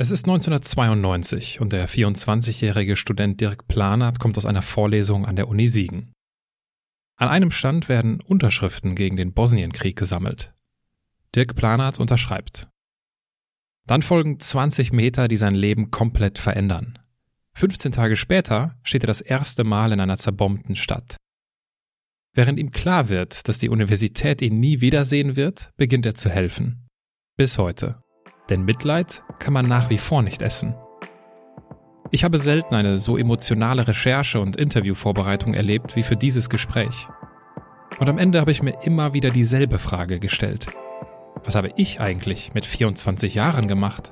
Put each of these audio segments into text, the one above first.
Es ist 1992 und der 24-jährige Student Dirk Planert kommt aus einer Vorlesung an der Uni Siegen. An einem Stand werden Unterschriften gegen den Bosnienkrieg gesammelt. Dirk Planert unterschreibt. Dann folgen 20 Meter, die sein Leben komplett verändern. 15 Tage später steht er das erste Mal in einer zerbombten Stadt. Während ihm klar wird, dass die Universität ihn nie wiedersehen wird, beginnt er zu helfen. Bis heute. Denn Mitleid kann man nach wie vor nicht essen. Ich habe selten eine so emotionale Recherche und Interviewvorbereitung erlebt wie für dieses Gespräch. Und am Ende habe ich mir immer wieder dieselbe Frage gestellt. Was habe ich eigentlich mit 24 Jahren gemacht?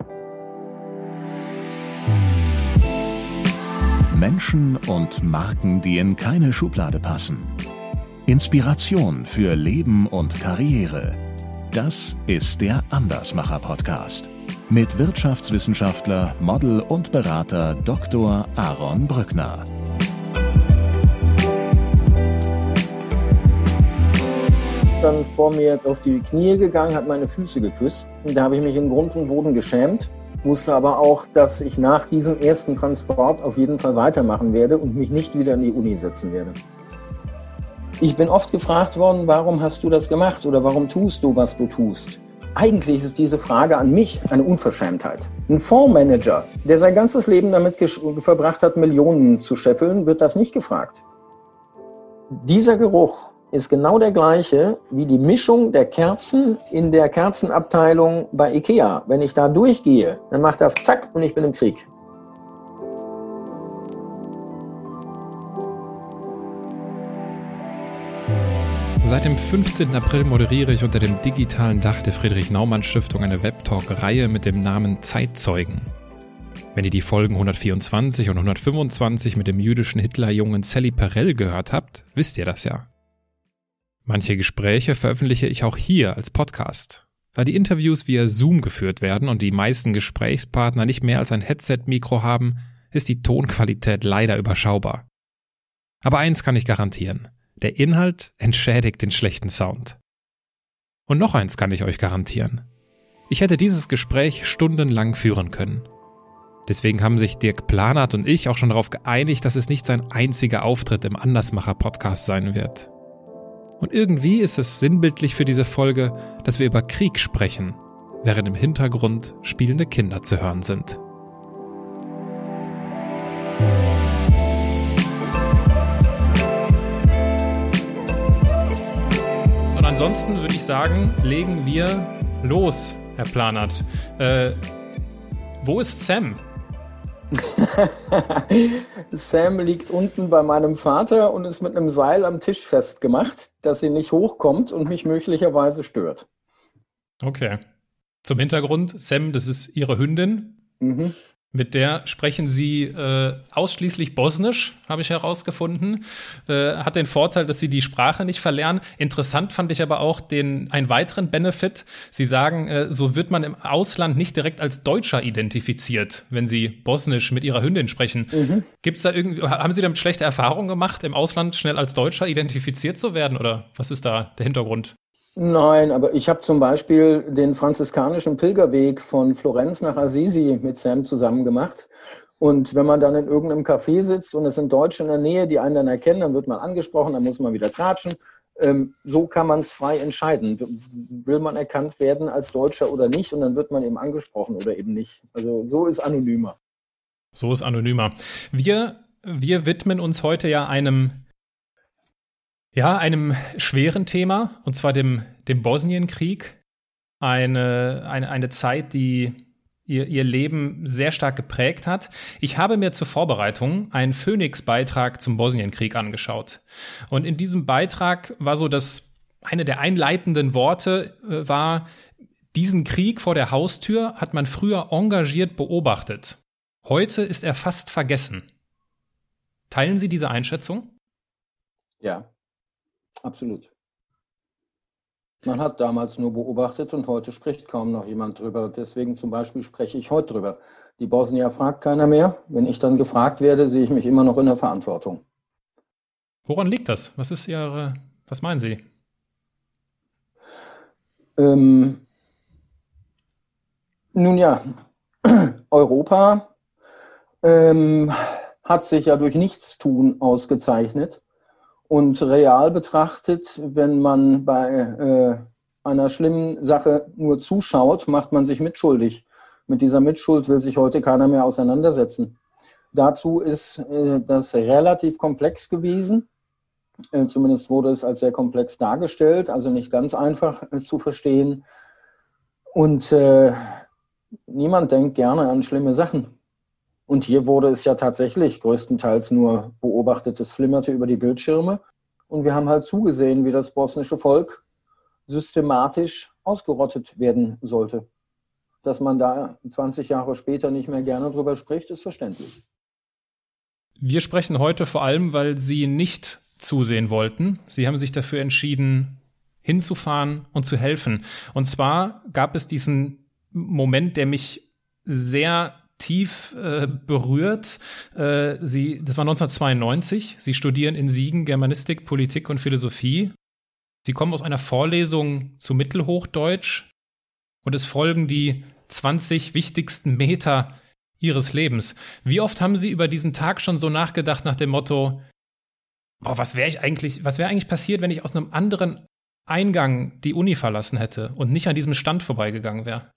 Menschen und Marken, die in keine Schublade passen. Inspiration für Leben und Karriere. Das ist der Andersmacher Podcast mit Wirtschaftswissenschaftler, Model und Berater Dr. Aaron Brückner. Dann vor mir auf die Knie gegangen, hat meine Füße geküsst. Und da habe ich mich in Grund und Boden geschämt, wusste aber auch, dass ich nach diesem ersten Transport auf jeden Fall weitermachen werde und mich nicht wieder in die Uni setzen werde. Ich bin oft gefragt worden, warum hast du das gemacht oder warum tust du, was du tust? Eigentlich ist diese Frage an mich eine Unverschämtheit. Ein Fondsmanager, der sein ganzes Leben damit verbracht hat, Millionen zu scheffeln, wird das nicht gefragt. Dieser Geruch ist genau der gleiche wie die Mischung der Kerzen in der Kerzenabteilung bei Ikea. Wenn ich da durchgehe, dann macht das zack und ich bin im Krieg. Seit dem 15. April moderiere ich unter dem digitalen Dach der Friedrich-Naumann-Stiftung eine Webtalk-Reihe mit dem Namen Zeitzeugen. Wenn ihr die Folgen 124 und 125 mit dem jüdischen Hitlerjungen Sally Perel gehört habt, wisst ihr das ja. Manche Gespräche veröffentliche ich auch hier als Podcast. Da die Interviews via Zoom geführt werden und die meisten Gesprächspartner nicht mehr als ein Headset-Mikro haben, ist die Tonqualität leider überschaubar. Aber eins kann ich garantieren. Der Inhalt entschädigt den schlechten Sound. Und noch eins kann ich euch garantieren. Ich hätte dieses Gespräch stundenlang führen können. Deswegen haben sich Dirk Planert und ich auch schon darauf geeinigt, dass es nicht sein einziger Auftritt im Andersmacher-Podcast sein wird. Und irgendwie ist es sinnbildlich für diese Folge, dass wir über Krieg sprechen, während im Hintergrund spielende Kinder zu hören sind. Ansonsten würde ich sagen, legen wir los, Herr Planert. Äh, wo ist Sam? Sam liegt unten bei meinem Vater und ist mit einem Seil am Tisch festgemacht, dass sie nicht hochkommt und mich möglicherweise stört. Okay. Zum Hintergrund, Sam, das ist Ihre Hündin. Mhm. Mit der sprechen sie äh, ausschließlich Bosnisch, habe ich herausgefunden. Äh, hat den Vorteil, dass sie die Sprache nicht verlernen. Interessant fand ich aber auch den einen weiteren Benefit. Sie sagen, äh, so wird man im Ausland nicht direkt als Deutscher identifiziert, wenn sie Bosnisch mit ihrer Hündin sprechen. Mhm. Gibt's da irgendwie, haben Sie damit schlechte Erfahrungen gemacht, im Ausland schnell als Deutscher identifiziert zu werden? Oder was ist da der Hintergrund? Nein, aber ich habe zum Beispiel den franziskanischen Pilgerweg von Florenz nach Assisi mit Sam zusammen gemacht. Und wenn man dann in irgendeinem Café sitzt und es sind Deutsche in der Nähe, die einen dann erkennen, dann wird man angesprochen, dann muss man wieder tratschen. Ähm, so kann man es frei entscheiden. Will man erkannt werden als Deutscher oder nicht? Und dann wird man eben angesprochen oder eben nicht. Also so ist anonymer. So ist anonymer. Wir, wir widmen uns heute ja einem ja, einem schweren Thema, und zwar dem, dem Bosnienkrieg. Eine, eine, eine Zeit, die ihr, ihr Leben sehr stark geprägt hat. Ich habe mir zur Vorbereitung einen Phoenix-Beitrag zum Bosnienkrieg angeschaut. Und in diesem Beitrag war so, dass eine der einleitenden Worte äh, war, diesen Krieg vor der Haustür hat man früher engagiert beobachtet. Heute ist er fast vergessen. Teilen Sie diese Einschätzung? Ja, Absolut. Man hat damals nur beobachtet und heute spricht kaum noch jemand drüber. Deswegen zum Beispiel spreche ich heute drüber. Die Bosnier fragt keiner mehr. Wenn ich dann gefragt werde, sehe ich mich immer noch in der Verantwortung. Woran liegt das? Was ist Ihre, was meinen Sie? Ähm, nun ja, Europa ähm, hat sich ja durch Nichtstun ausgezeichnet. Und real betrachtet, wenn man bei äh, einer schlimmen Sache nur zuschaut, macht man sich mitschuldig. Mit dieser Mitschuld will sich heute keiner mehr auseinandersetzen. Dazu ist äh, das relativ komplex gewesen. Äh, zumindest wurde es als sehr komplex dargestellt, also nicht ganz einfach äh, zu verstehen. Und äh, niemand denkt gerne an schlimme Sachen. Und hier wurde es ja tatsächlich größtenteils nur beobachtet, es flimmerte über die Bildschirme. Und wir haben halt zugesehen, wie das bosnische Volk systematisch ausgerottet werden sollte. Dass man da 20 Jahre später nicht mehr gerne drüber spricht, ist verständlich. Wir sprechen heute vor allem, weil Sie nicht zusehen wollten. Sie haben sich dafür entschieden, hinzufahren und zu helfen. Und zwar gab es diesen Moment, der mich sehr tief äh, berührt. Äh, sie, das war 1992. Sie studieren in Siegen Germanistik, Politik und Philosophie. Sie kommen aus einer Vorlesung zu Mittelhochdeutsch und es folgen die 20 wichtigsten Meter Ihres Lebens. Wie oft haben Sie über diesen Tag schon so nachgedacht nach dem Motto, boah, was wäre ich eigentlich, was wäre eigentlich passiert, wenn ich aus einem anderen Eingang die Uni verlassen hätte und nicht an diesem Stand vorbeigegangen wäre?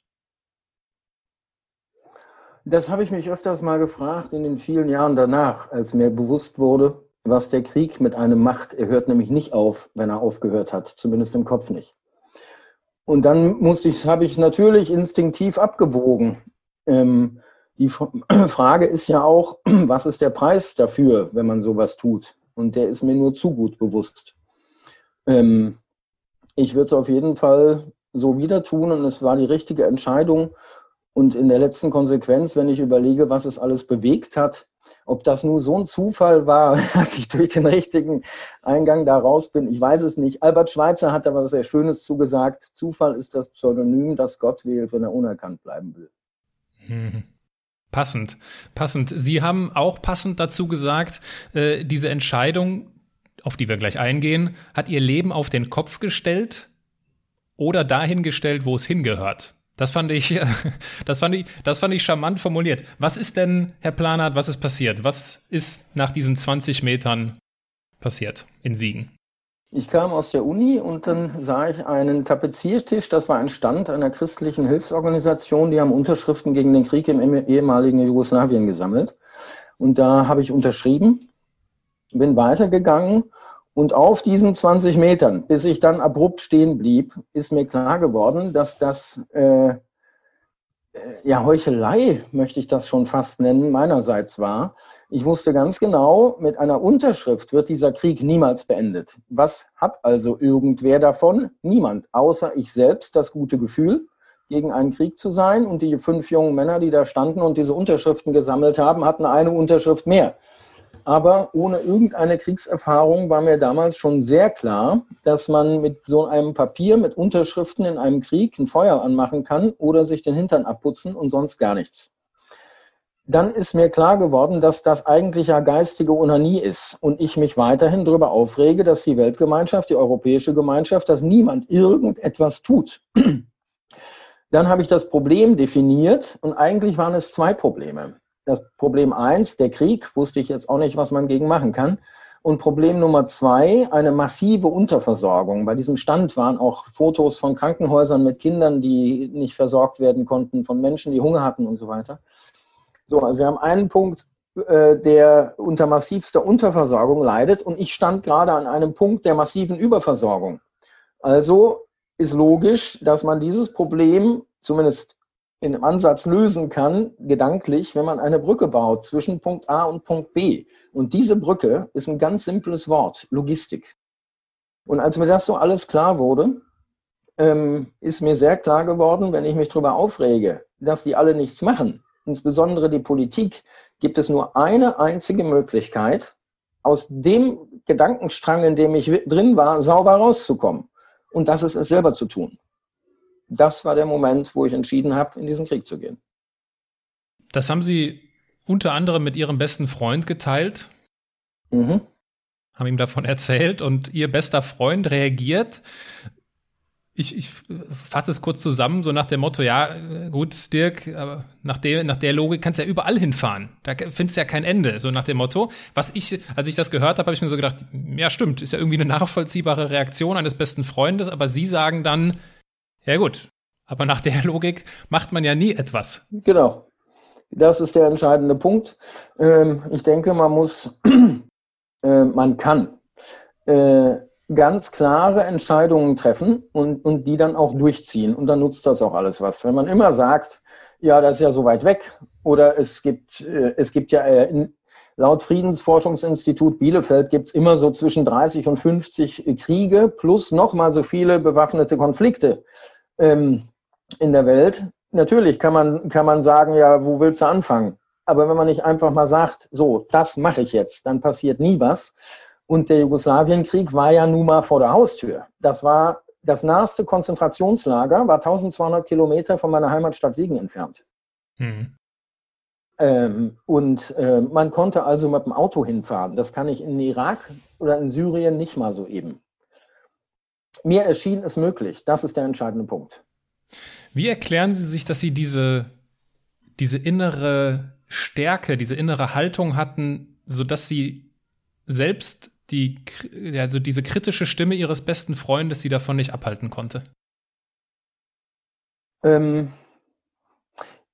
Das habe ich mich öfters mal gefragt in den vielen Jahren danach, als mir bewusst wurde, was der Krieg mit einem macht. Er hört nämlich nicht auf, wenn er aufgehört hat, zumindest im Kopf nicht. Und dann musste ich, habe ich natürlich instinktiv abgewogen. Ähm, die Frage ist ja auch, was ist der Preis dafür, wenn man sowas tut? Und der ist mir nur zu gut bewusst. Ähm, ich würde es auf jeden Fall so wieder tun und es war die richtige Entscheidung, und in der letzten Konsequenz, wenn ich überlege, was es alles bewegt hat, ob das nur so ein Zufall war, dass ich durch den richtigen Eingang da raus bin, ich weiß es nicht. Albert Schweitzer hat da was sehr Schönes zugesagt. Zufall ist das Pseudonym, das Gott wählt, wenn er unerkannt bleiben will. Hm. Passend, passend. Sie haben auch passend dazu gesagt, äh, diese Entscheidung, auf die wir gleich eingehen, hat Ihr Leben auf den Kopf gestellt oder dahin gestellt, wo es hingehört. Das fand ich, das fand ich, das fand ich charmant formuliert. Was ist denn, Herr Planert, was ist passiert? Was ist nach diesen 20 Metern passiert in Siegen? Ich kam aus der Uni und dann sah ich einen Tapeziertisch. Das war ein Stand einer christlichen Hilfsorganisation. Die haben Unterschriften gegen den Krieg im ehemaligen Jugoslawien gesammelt. Und da habe ich unterschrieben, bin weitergegangen und auf diesen 20 Metern, bis ich dann abrupt stehen blieb, ist mir klar geworden, dass das äh, äh, ja Heuchelei, möchte ich das schon fast nennen, meinerseits war. Ich wusste ganz genau, mit einer Unterschrift wird dieser Krieg niemals beendet. Was hat also irgendwer davon? Niemand, außer ich selbst das gute Gefühl, gegen einen Krieg zu sein. Und die fünf jungen Männer, die da standen und diese Unterschriften gesammelt haben, hatten eine Unterschrift mehr. Aber ohne irgendeine Kriegserfahrung war mir damals schon sehr klar, dass man mit so einem Papier mit Unterschriften in einem Krieg ein Feuer anmachen kann oder sich den Hintern abputzen und sonst gar nichts. Dann ist mir klar geworden, dass das eigentlich ja geistige Unanie ist und ich mich weiterhin darüber aufrege, dass die Weltgemeinschaft, die europäische Gemeinschaft, dass niemand irgendetwas tut. Dann habe ich das Problem definiert und eigentlich waren es zwei Probleme. Das Problem eins, der Krieg, wusste ich jetzt auch nicht, was man gegen machen kann. Und Problem Nummer zwei, eine massive Unterversorgung. Bei diesem Stand waren auch Fotos von Krankenhäusern mit Kindern, die nicht versorgt werden konnten, von Menschen, die Hunger hatten und so weiter. So, also wir haben einen Punkt, äh, der unter massivster Unterversorgung leidet und ich stand gerade an einem Punkt der massiven Überversorgung. Also ist logisch, dass man dieses Problem zumindest in einem Ansatz lösen kann, gedanklich, wenn man eine Brücke baut zwischen Punkt A und Punkt B. Und diese Brücke ist ein ganz simples Wort, Logistik. Und als mir das so alles klar wurde, ähm, ist mir sehr klar geworden, wenn ich mich darüber aufrege, dass die alle nichts machen, insbesondere die Politik, gibt es nur eine einzige Möglichkeit, aus dem Gedankenstrang, in dem ich drin war, sauber rauszukommen. Und das ist es selber zu tun das war der Moment, wo ich entschieden habe, in diesen Krieg zu gehen. Das haben Sie unter anderem mit Ihrem besten Freund geteilt. Mhm. Haben ihm davon erzählt und Ihr bester Freund reagiert ich, ich fasse es kurz zusammen, so nach dem Motto, ja, gut, Dirk, aber nach der, nach der Logik kannst du ja überall hinfahren. Da findest du ja kein Ende, so nach dem Motto. Was ich, als ich das gehört habe, habe ich mir so gedacht, ja, stimmt, ist ja irgendwie eine nachvollziehbare Reaktion eines besten Freundes, aber sie sagen dann, ja gut, aber nach der Logik macht man ja nie etwas. Genau. Das ist der entscheidende Punkt. Ähm, ich denke, man muss, äh, man kann äh, ganz klare Entscheidungen treffen und, und die dann auch durchziehen. Und dann nutzt das auch alles was. Wenn man immer sagt, ja, das ist ja so weit weg, oder es gibt, äh, es gibt ja in, laut Friedensforschungsinstitut Bielefeld gibt es immer so zwischen 30 und 50 Kriege plus nochmal so viele bewaffnete Konflikte ähm, in der Welt. Natürlich kann man, kann man sagen, ja, wo willst du anfangen? Aber wenn man nicht einfach mal sagt, so, das mache ich jetzt, dann passiert nie was. Und der Jugoslawienkrieg war ja nun mal vor der Haustür. Das war das naheste Konzentrationslager, war 1200 Kilometer von meiner Heimatstadt Siegen entfernt. Mhm. Ähm, und äh, man konnte also mit dem Auto hinfahren. Das kann ich in Irak oder in Syrien nicht mal so eben. Mir erschien es möglich. Das ist der entscheidende Punkt. Wie erklären Sie sich, dass Sie diese, diese innere Stärke, diese innere Haltung hatten, sodass Sie selbst die, also diese kritische Stimme ihres besten Freundes sie davon nicht abhalten konnte? Ähm,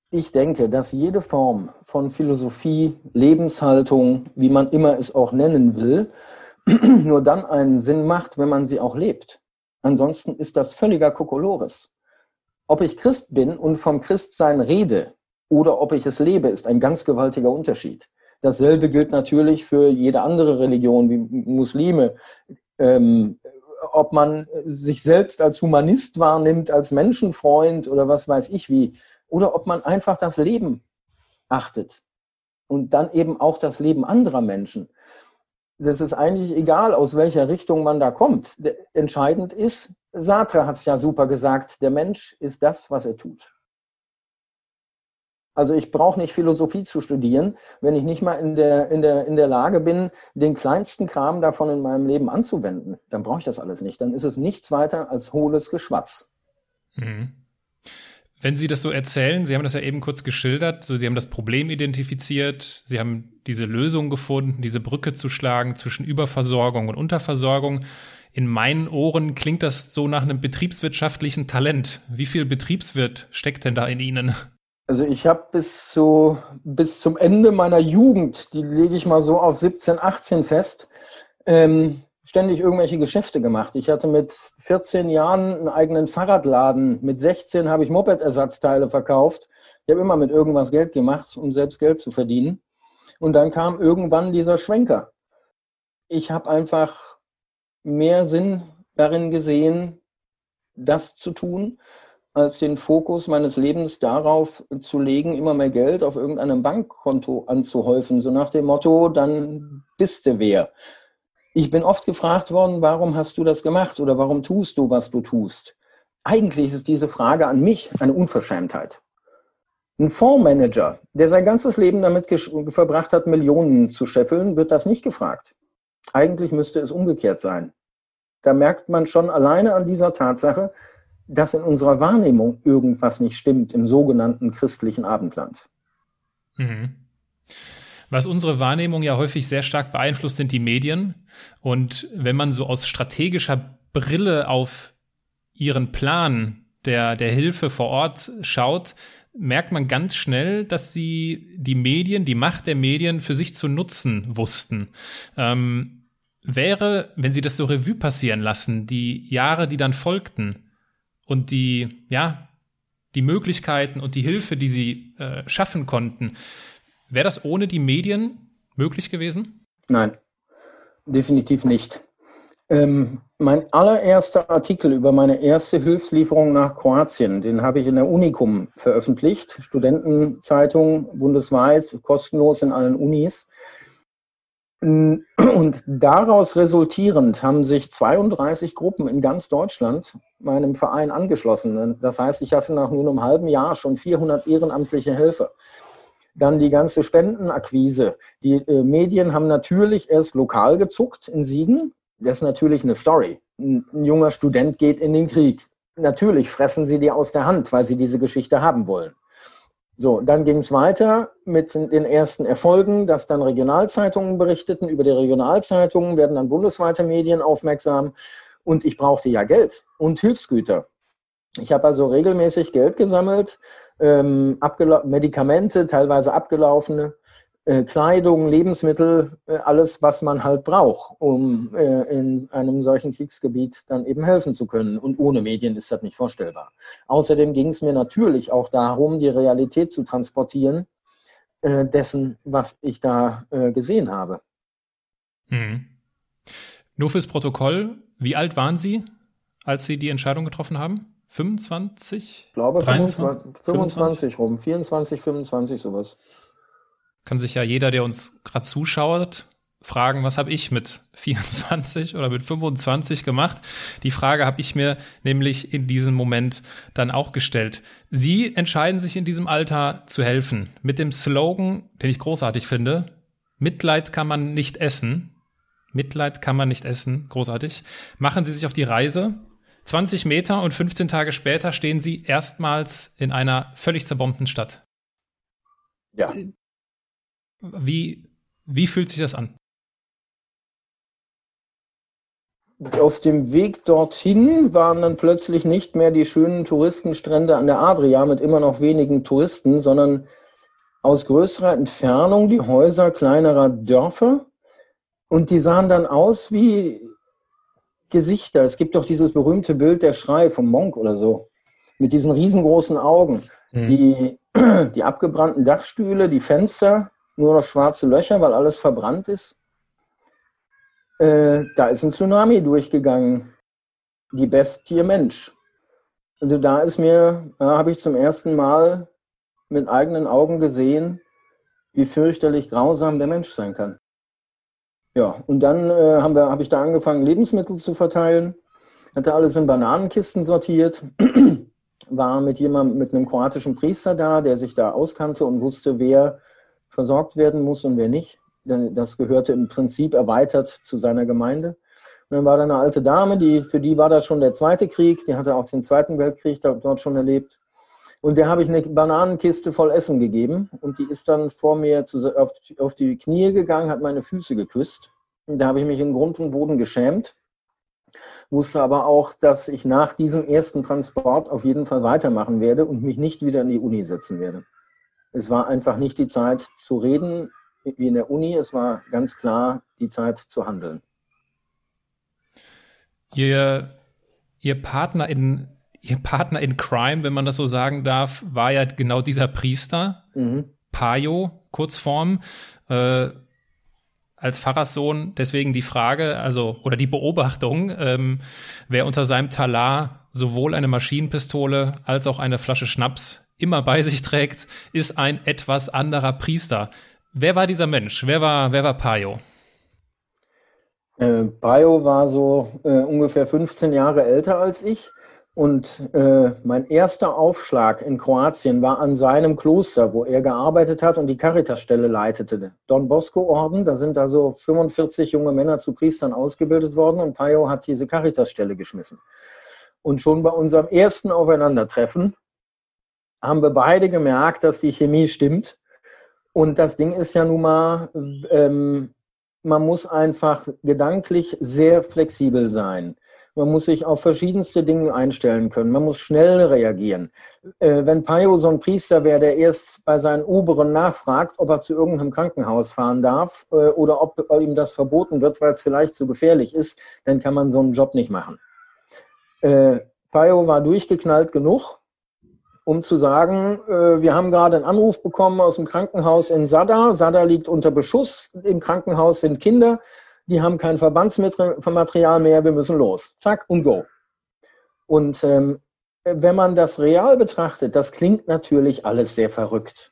ich denke, dass jede Form von Philosophie, Lebenshaltung, wie man immer es auch nennen will, nur dann einen Sinn macht, wenn man sie auch lebt. Ansonsten ist das völliger Kokolores. Ob ich Christ bin und vom Christsein rede oder ob ich es lebe, ist ein ganz gewaltiger Unterschied. Dasselbe gilt natürlich für jede andere Religion wie Muslime. Ähm, ob man sich selbst als Humanist wahrnimmt, als Menschenfreund oder was weiß ich wie, oder ob man einfach das Leben achtet und dann eben auch das Leben anderer Menschen. Das ist eigentlich egal, aus welcher Richtung man da kommt. Entscheidend ist, Sartre hat es ja super gesagt, der Mensch ist das, was er tut. Also ich brauche nicht Philosophie zu studieren, wenn ich nicht mal in der, in, der, in der Lage bin, den kleinsten Kram davon in meinem Leben anzuwenden. Dann brauche ich das alles nicht. Dann ist es nichts weiter als hohles Geschwatz. Mhm. Wenn Sie das so erzählen, Sie haben das ja eben kurz geschildert, so Sie haben das Problem identifiziert, Sie haben diese Lösung gefunden, diese Brücke zu schlagen zwischen Überversorgung und Unterversorgung. In meinen Ohren klingt das so nach einem betriebswirtschaftlichen Talent. Wie viel Betriebswirt steckt denn da in Ihnen? Also ich habe bis, zu, bis zum Ende meiner Jugend, die lege ich mal so auf 17, 18 fest, ähm, ständig irgendwelche Geschäfte gemacht. Ich hatte mit 14 Jahren einen eigenen Fahrradladen. Mit 16 habe ich Moped-Ersatzteile verkauft. Ich habe immer mit irgendwas Geld gemacht, um selbst Geld zu verdienen. Und dann kam irgendwann dieser Schwenker. Ich habe einfach mehr Sinn darin gesehen, das zu tun, als den Fokus meines Lebens darauf zu legen, immer mehr Geld auf irgendeinem Bankkonto anzuhäufen, so nach dem Motto, dann bist du wer. Ich bin oft gefragt worden, warum hast du das gemacht oder warum tust du, was du tust? Eigentlich ist diese Frage an mich eine Unverschämtheit. Ein Fondsmanager, der sein ganzes Leben damit verbracht hat, Millionen zu scheffeln, wird das nicht gefragt. Eigentlich müsste es umgekehrt sein. Da merkt man schon alleine an dieser Tatsache, dass in unserer Wahrnehmung irgendwas nicht stimmt im sogenannten christlichen Abendland. Mhm. Was unsere Wahrnehmung ja häufig sehr stark beeinflusst, sind die Medien. Und wenn man so aus strategischer Brille auf ihren Plan der, der Hilfe vor Ort schaut, merkt man ganz schnell, dass sie die Medien, die Macht der Medien für sich zu nutzen wussten. Ähm, wäre, wenn sie das so Revue passieren lassen, die Jahre, die dann folgten, und die, ja, die Möglichkeiten und die Hilfe, die sie äh, schaffen konnten. Wäre das ohne die Medien möglich gewesen? Nein, definitiv nicht. Ähm, mein allererster Artikel über meine erste Hilfslieferung nach Kroatien, den habe ich in der Unikum veröffentlicht, Studentenzeitung bundesweit, kostenlos in allen Unis. Und daraus resultierend haben sich 32 Gruppen in ganz Deutschland meinem Verein angeschlossen. Das heißt, ich hatte nach nur einem halben Jahr schon 400 ehrenamtliche Helfer. Dann die ganze Spendenakquise. Die äh, Medien haben natürlich erst lokal gezuckt in Siegen. Das ist natürlich eine Story. Ein, ein junger Student geht in den Krieg. natürlich fressen sie die aus der Hand, weil sie diese Geschichte haben wollen. So, dann ging es weiter mit den ersten Erfolgen, dass dann Regionalzeitungen berichteten. Über die Regionalzeitungen werden dann bundesweite Medien aufmerksam. Und ich brauchte ja Geld und Hilfsgüter. Ich habe also regelmäßig Geld gesammelt, ähm, Medikamente, teilweise abgelaufene, Kleidung, Lebensmittel, äh, alles, was man halt braucht, um äh, in einem solchen Kriegsgebiet dann eben helfen zu können. Und ohne Medien ist das nicht vorstellbar. Außerdem ging es mir natürlich auch darum, die Realität zu transportieren äh, dessen, was ich da äh, gesehen habe. Mhm. Nur fürs Protokoll, wie alt waren Sie, als Sie die Entscheidung getroffen haben? 25? Ich glaube 23, 25, 25 rum, 24, 25 sowas. Kann sich ja jeder, der uns gerade zuschaut, fragen, was habe ich mit 24 oder mit 25 gemacht? Die Frage habe ich mir nämlich in diesem Moment dann auch gestellt. Sie entscheiden sich in diesem Alter zu helfen mit dem Slogan, den ich großartig finde, Mitleid kann man nicht essen. Mitleid kann man nicht essen, großartig. Machen Sie sich auf die Reise 20 Meter und 15 Tage später stehen sie erstmals in einer völlig zerbombten Stadt. Ja. Wie, wie fühlt sich das an? Auf dem Weg dorthin waren dann plötzlich nicht mehr die schönen Touristenstrände an der Adria mit immer noch wenigen Touristen, sondern aus größerer Entfernung die Häuser kleinerer Dörfer. Und die sahen dann aus wie Gesichter. Es gibt doch dieses berühmte Bild der Schrei vom Monk oder so. Mit diesen riesengroßen Augen. Mhm. Die, die abgebrannten Dachstühle, die Fenster, nur noch schwarze Löcher, weil alles verbrannt ist. Äh, da ist ein Tsunami durchgegangen. Die Bestie Mensch. Also da ist mir, da habe ich zum ersten Mal mit eigenen Augen gesehen, wie fürchterlich grausam der Mensch sein kann. Ja, und dann äh, haben wir, habe ich da angefangen, Lebensmittel zu verteilen. Hatte alles in Bananenkisten sortiert. War mit jemandem, mit einem kroatischen Priester da, der sich da auskannte und wusste, wer versorgt werden muss und wer nicht. Das gehörte im Prinzip erweitert zu seiner Gemeinde. Und dann war da eine alte Dame, die, für die war das schon der zweite Krieg, die hatte auch den Zweiten Weltkrieg dort schon erlebt. Und der habe ich eine Bananenkiste voll Essen gegeben und die ist dann vor mir zu, auf, auf die Knie gegangen, hat meine Füße geküsst. Und da habe ich mich in Grund und Boden geschämt, wusste aber auch, dass ich nach diesem ersten Transport auf jeden Fall weitermachen werde und mich nicht wieder in die Uni setzen werde. Es war einfach nicht die Zeit zu reden wie in der Uni, es war ganz klar die Zeit zu handeln. Ihr, ihr Partner in ihr Partner in Crime, wenn man das so sagen darf, war ja genau dieser Priester, mhm. Payo, Kurzform, äh, als Pfarrerssohn. Deswegen die Frage, also, oder die Beobachtung, ähm, wer unter seinem Talar sowohl eine Maschinenpistole als auch eine Flasche Schnaps immer bei sich trägt, ist ein etwas anderer Priester. Wer war dieser Mensch? Wer war, wer war Payo? Äh, Payo war so äh, ungefähr 15 Jahre älter als ich und äh, mein erster Aufschlag in Kroatien war an seinem Kloster, wo er gearbeitet hat und die Caritasstelle leitete. Don Bosco-Orden, da sind also 45 junge Männer zu Priestern ausgebildet worden und Payo hat diese Caritasstelle geschmissen. Und schon bei unserem ersten Aufeinandertreffen haben wir beide gemerkt, dass die Chemie stimmt. Und das Ding ist ja nun mal, ähm, man muss einfach gedanklich sehr flexibel sein. Man muss sich auf verschiedenste Dinge einstellen können. Man muss schnell reagieren. Äh, wenn Payo so ein Priester wäre, der erst bei seinen Oberen nachfragt, ob er zu irgendeinem Krankenhaus fahren darf äh, oder ob ihm das verboten wird, weil es vielleicht zu gefährlich ist, dann kann man so einen Job nicht machen. Äh, Payo war durchgeknallt genug, um zu sagen, äh, wir haben gerade einen Anruf bekommen aus dem Krankenhaus in Sada. Sada liegt unter Beschuss. Im Krankenhaus sind Kinder die haben kein Verbandsmaterial mehr, wir müssen los. Zack und go. Und ähm, wenn man das real betrachtet, das klingt natürlich alles sehr verrückt.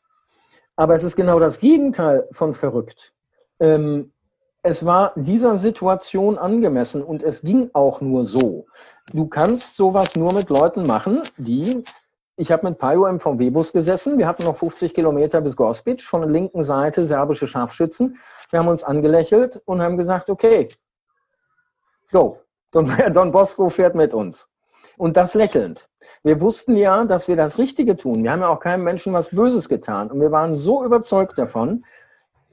Aber es ist genau das Gegenteil von verrückt. Ähm, es war dieser Situation angemessen und es ging auch nur so. Du kannst sowas nur mit Leuten machen, die ich habe mit Pajo im VW-Bus gesessen. Wir hatten noch 50 Kilometer bis Gospic. Von der linken Seite serbische Scharfschützen. Wir haben uns angelächelt und haben gesagt, okay, go. Don, Don Bosco fährt mit uns. Und das lächelnd. Wir wussten ja, dass wir das Richtige tun. Wir haben ja auch keinem Menschen was Böses getan. Und wir waren so überzeugt davon,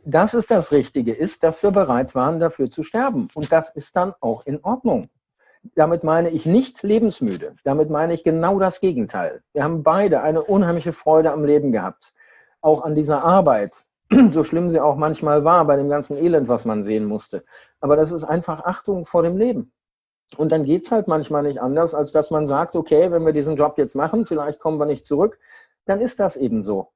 dass es das Richtige ist, dass wir bereit waren, dafür zu sterben. Und das ist dann auch in Ordnung. Damit meine ich nicht lebensmüde. Damit meine ich genau das Gegenteil. Wir haben beide eine unheimliche Freude am Leben gehabt. Auch an dieser Arbeit. So schlimm sie auch manchmal war bei dem ganzen Elend, was man sehen musste. Aber das ist einfach Achtung vor dem Leben. Und dann geht es halt manchmal nicht anders, als dass man sagt, okay, wenn wir diesen Job jetzt machen, vielleicht kommen wir nicht zurück, dann ist das eben so.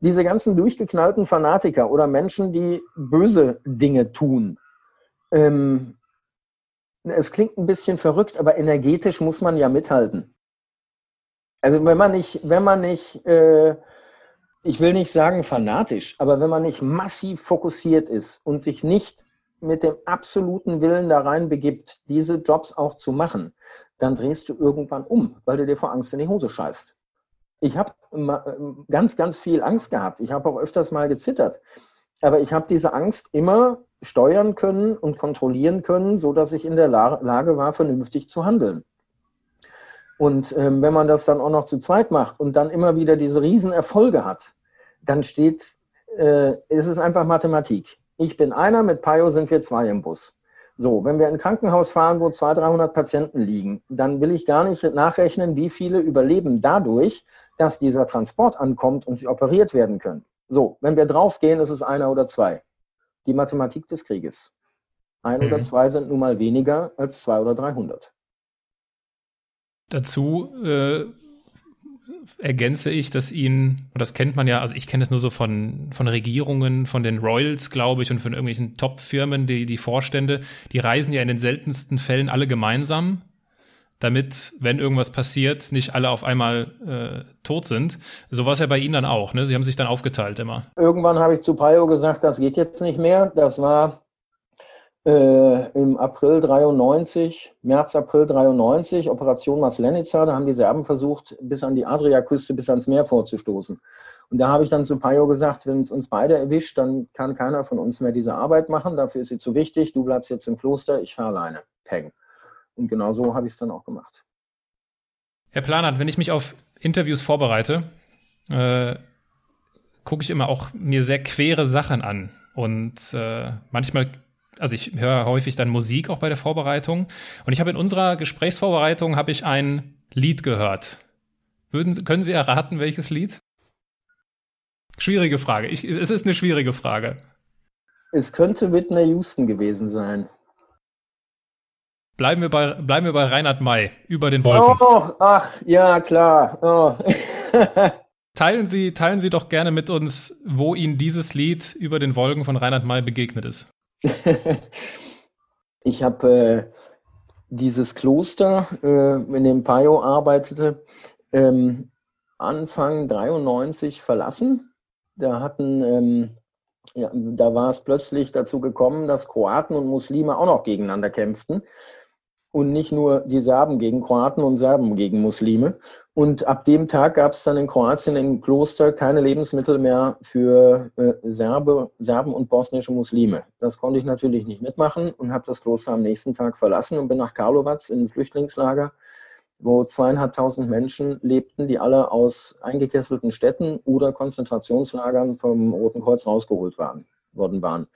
Diese ganzen durchgeknallten Fanatiker oder Menschen, die böse Dinge tun, ähm, es klingt ein bisschen verrückt, aber energetisch muss man ja mithalten. Also wenn man nicht, wenn man nicht, äh, ich will nicht sagen fanatisch, aber wenn man nicht massiv fokussiert ist und sich nicht mit dem absoluten Willen da rein begibt, diese Jobs auch zu machen, dann drehst du irgendwann um, weil du dir vor Angst in die Hose scheißt. Ich habe ganz, ganz viel Angst gehabt. Ich habe auch öfters mal gezittert. Aber ich habe diese Angst immer steuern können und kontrollieren können, so dass ich in der Lage war, vernünftig zu handeln. Und ähm, wenn man das dann auch noch zu zweit macht und dann immer wieder diese Riesenerfolge hat, dann steht, äh, ist es einfach Mathematik. Ich bin einer, mit Payo sind wir zwei im Bus. So, wenn wir in ein Krankenhaus fahren, wo 200, 300 Patienten liegen, dann will ich gar nicht nachrechnen, wie viele überleben dadurch, dass dieser Transport ankommt und sie operiert werden können. So, wenn wir draufgehen, ist es einer oder zwei. Die Mathematik des Krieges. Ein mhm. oder zwei sind nun mal weniger als zwei oder 300. Dazu äh, ergänze ich, dass ihn, und das kennt man ja, also ich kenne es nur so von, von Regierungen, von den Royals, glaube ich, und von irgendwelchen Top-Firmen, die, die Vorstände, die reisen ja in den seltensten Fällen alle gemeinsam, damit, wenn irgendwas passiert, nicht alle auf einmal äh, tot sind. So war es ja bei Ihnen dann auch, ne? Sie haben sich dann aufgeteilt immer. Irgendwann habe ich zu Payo gesagt, das geht jetzt nicht mehr. Das war äh, im April 93, März, April 93, Operation Maslenica, da haben die Serben versucht, bis an die Adriaküste, bis ans Meer vorzustoßen. Und da habe ich dann zu Payo gesagt, wenn es uns beide erwischt, dann kann keiner von uns mehr diese Arbeit machen, dafür ist sie zu wichtig, du bleibst jetzt im Kloster, ich fahre alleine. Peng. Und genau so habe ich es dann auch gemacht. Herr Planert, wenn ich mich auf Interviews vorbereite, äh, gucke ich immer auch mir sehr quere Sachen an. Und äh, manchmal also ich höre häufig dann Musik auch bei der Vorbereitung. Und ich habe in unserer Gesprächsvorbereitung habe ich ein Lied gehört. Würden, können Sie erraten, welches Lied? Schwierige Frage. Ich, es ist eine schwierige Frage. Es könnte Whitney Houston gewesen sein. Bleiben wir bei, bleiben wir bei Reinhard May, über den Wolken. Oh, ach, ja, klar. Oh. teilen, Sie, teilen Sie doch gerne mit uns, wo Ihnen dieses Lied über den Wolken von Reinhard May begegnet ist. ich habe äh, dieses Kloster, äh, in dem Payo arbeitete, ähm, Anfang 93 verlassen. Da hatten, ähm, ja, da war es plötzlich dazu gekommen, dass Kroaten und Muslime auch noch gegeneinander kämpften und nicht nur die Serben gegen Kroaten und Serben gegen Muslime. Und ab dem Tag gab es dann in Kroatien im Kloster keine Lebensmittel mehr für äh, Serbe, Serben und bosnische Muslime. Das konnte ich natürlich nicht mitmachen und habe das Kloster am nächsten Tag verlassen und bin nach Karlovac in ein Flüchtlingslager, wo zweieinhalbtausend Menschen lebten, die alle aus eingekesselten Städten oder Konzentrationslagern vom Roten Kreuz rausgeholt waren, worden waren.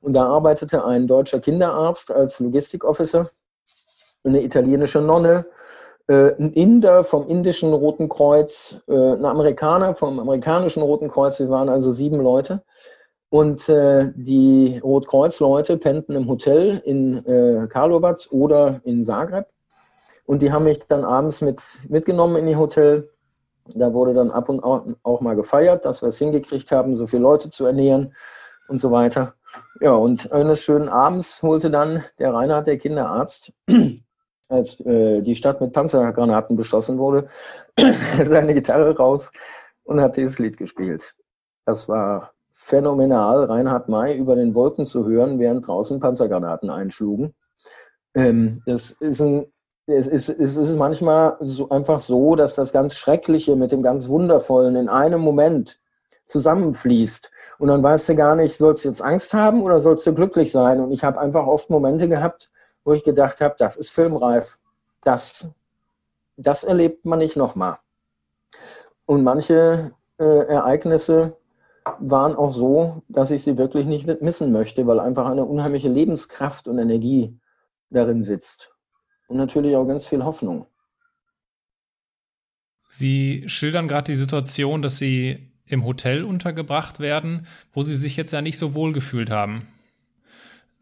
Und da arbeitete ein deutscher Kinderarzt als Logistikofficer eine italienische Nonne, äh, ein Inder vom indischen Roten Kreuz, äh, ein Amerikaner vom amerikanischen Roten Kreuz. Wir waren also sieben Leute. Und äh, die Rotkreuz-Leute pennten im Hotel in äh, Karlovac oder in Zagreb. Und die haben mich dann abends mit, mitgenommen in ihr Hotel. Da wurde dann ab und auch, auch mal gefeiert, dass wir es hingekriegt haben, so viele Leute zu ernähren und so weiter. Ja, und eines schönen Abends holte dann der Reinhard, der Kinderarzt, als äh, die Stadt mit Panzergranaten beschossen wurde, seine Gitarre raus und hat dieses Lied gespielt. Das war phänomenal, Reinhard May über den Wolken zu hören, während draußen Panzergranaten einschlugen. Ähm, das ist ein es ist, es ist manchmal so einfach so, dass das ganz Schreckliche mit dem ganz Wundervollen in einem Moment zusammenfließt. Und dann weißt du gar nicht, sollst du jetzt Angst haben oder sollst du glücklich sein? Und ich habe einfach oft Momente gehabt, wo ich gedacht habe, das ist filmreif. Das das erlebt man nicht nochmal. Und manche äh, Ereignisse waren auch so, dass ich sie wirklich nicht missen möchte, weil einfach eine unheimliche Lebenskraft und Energie darin sitzt. Und natürlich auch ganz viel Hoffnung. Sie schildern gerade die Situation, dass Sie im Hotel untergebracht werden, wo Sie sich jetzt ja nicht so wohl gefühlt haben.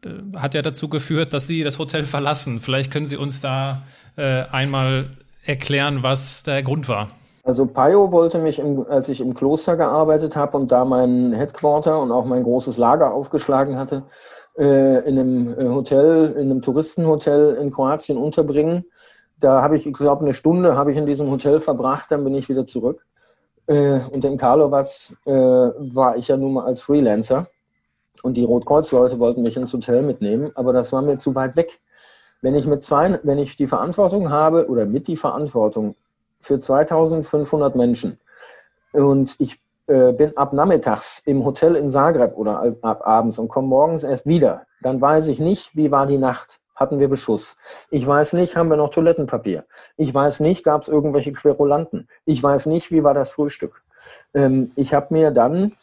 Äh, hat ja dazu geführt, dass Sie das Hotel verlassen. Vielleicht können Sie uns da äh, einmal erklären, was der Grund war. Also Payo wollte mich, im, als ich im Kloster gearbeitet habe und da mein Headquarter und auch mein großes Lager aufgeschlagen hatte, äh, in einem äh, Hotel, in einem Touristenhotel in Kroatien unterbringen. Da habe ich, ich glaube, eine Stunde habe ich in diesem Hotel verbracht, dann bin ich wieder zurück. Äh, und in Karlovac äh, war ich ja nun mal als Freelancer und die Rotkreuz-Leute wollten mich ins Hotel mitnehmen, aber das war mir zu weit weg. Wenn ich mit zwei, wenn ich die Verantwortung habe oder mit die Verantwortung für 2500 Menschen und ich äh, bin ab nachmittags im Hotel in Zagreb oder ab abends und komme morgens erst wieder, dann weiß ich nicht, wie war die Nacht. Hatten wir Beschuss? Ich weiß nicht, haben wir noch Toilettenpapier? Ich weiß nicht, gab es irgendwelche Querulanten? Ich weiß nicht, wie war das Frühstück? Ähm, ich habe mir dann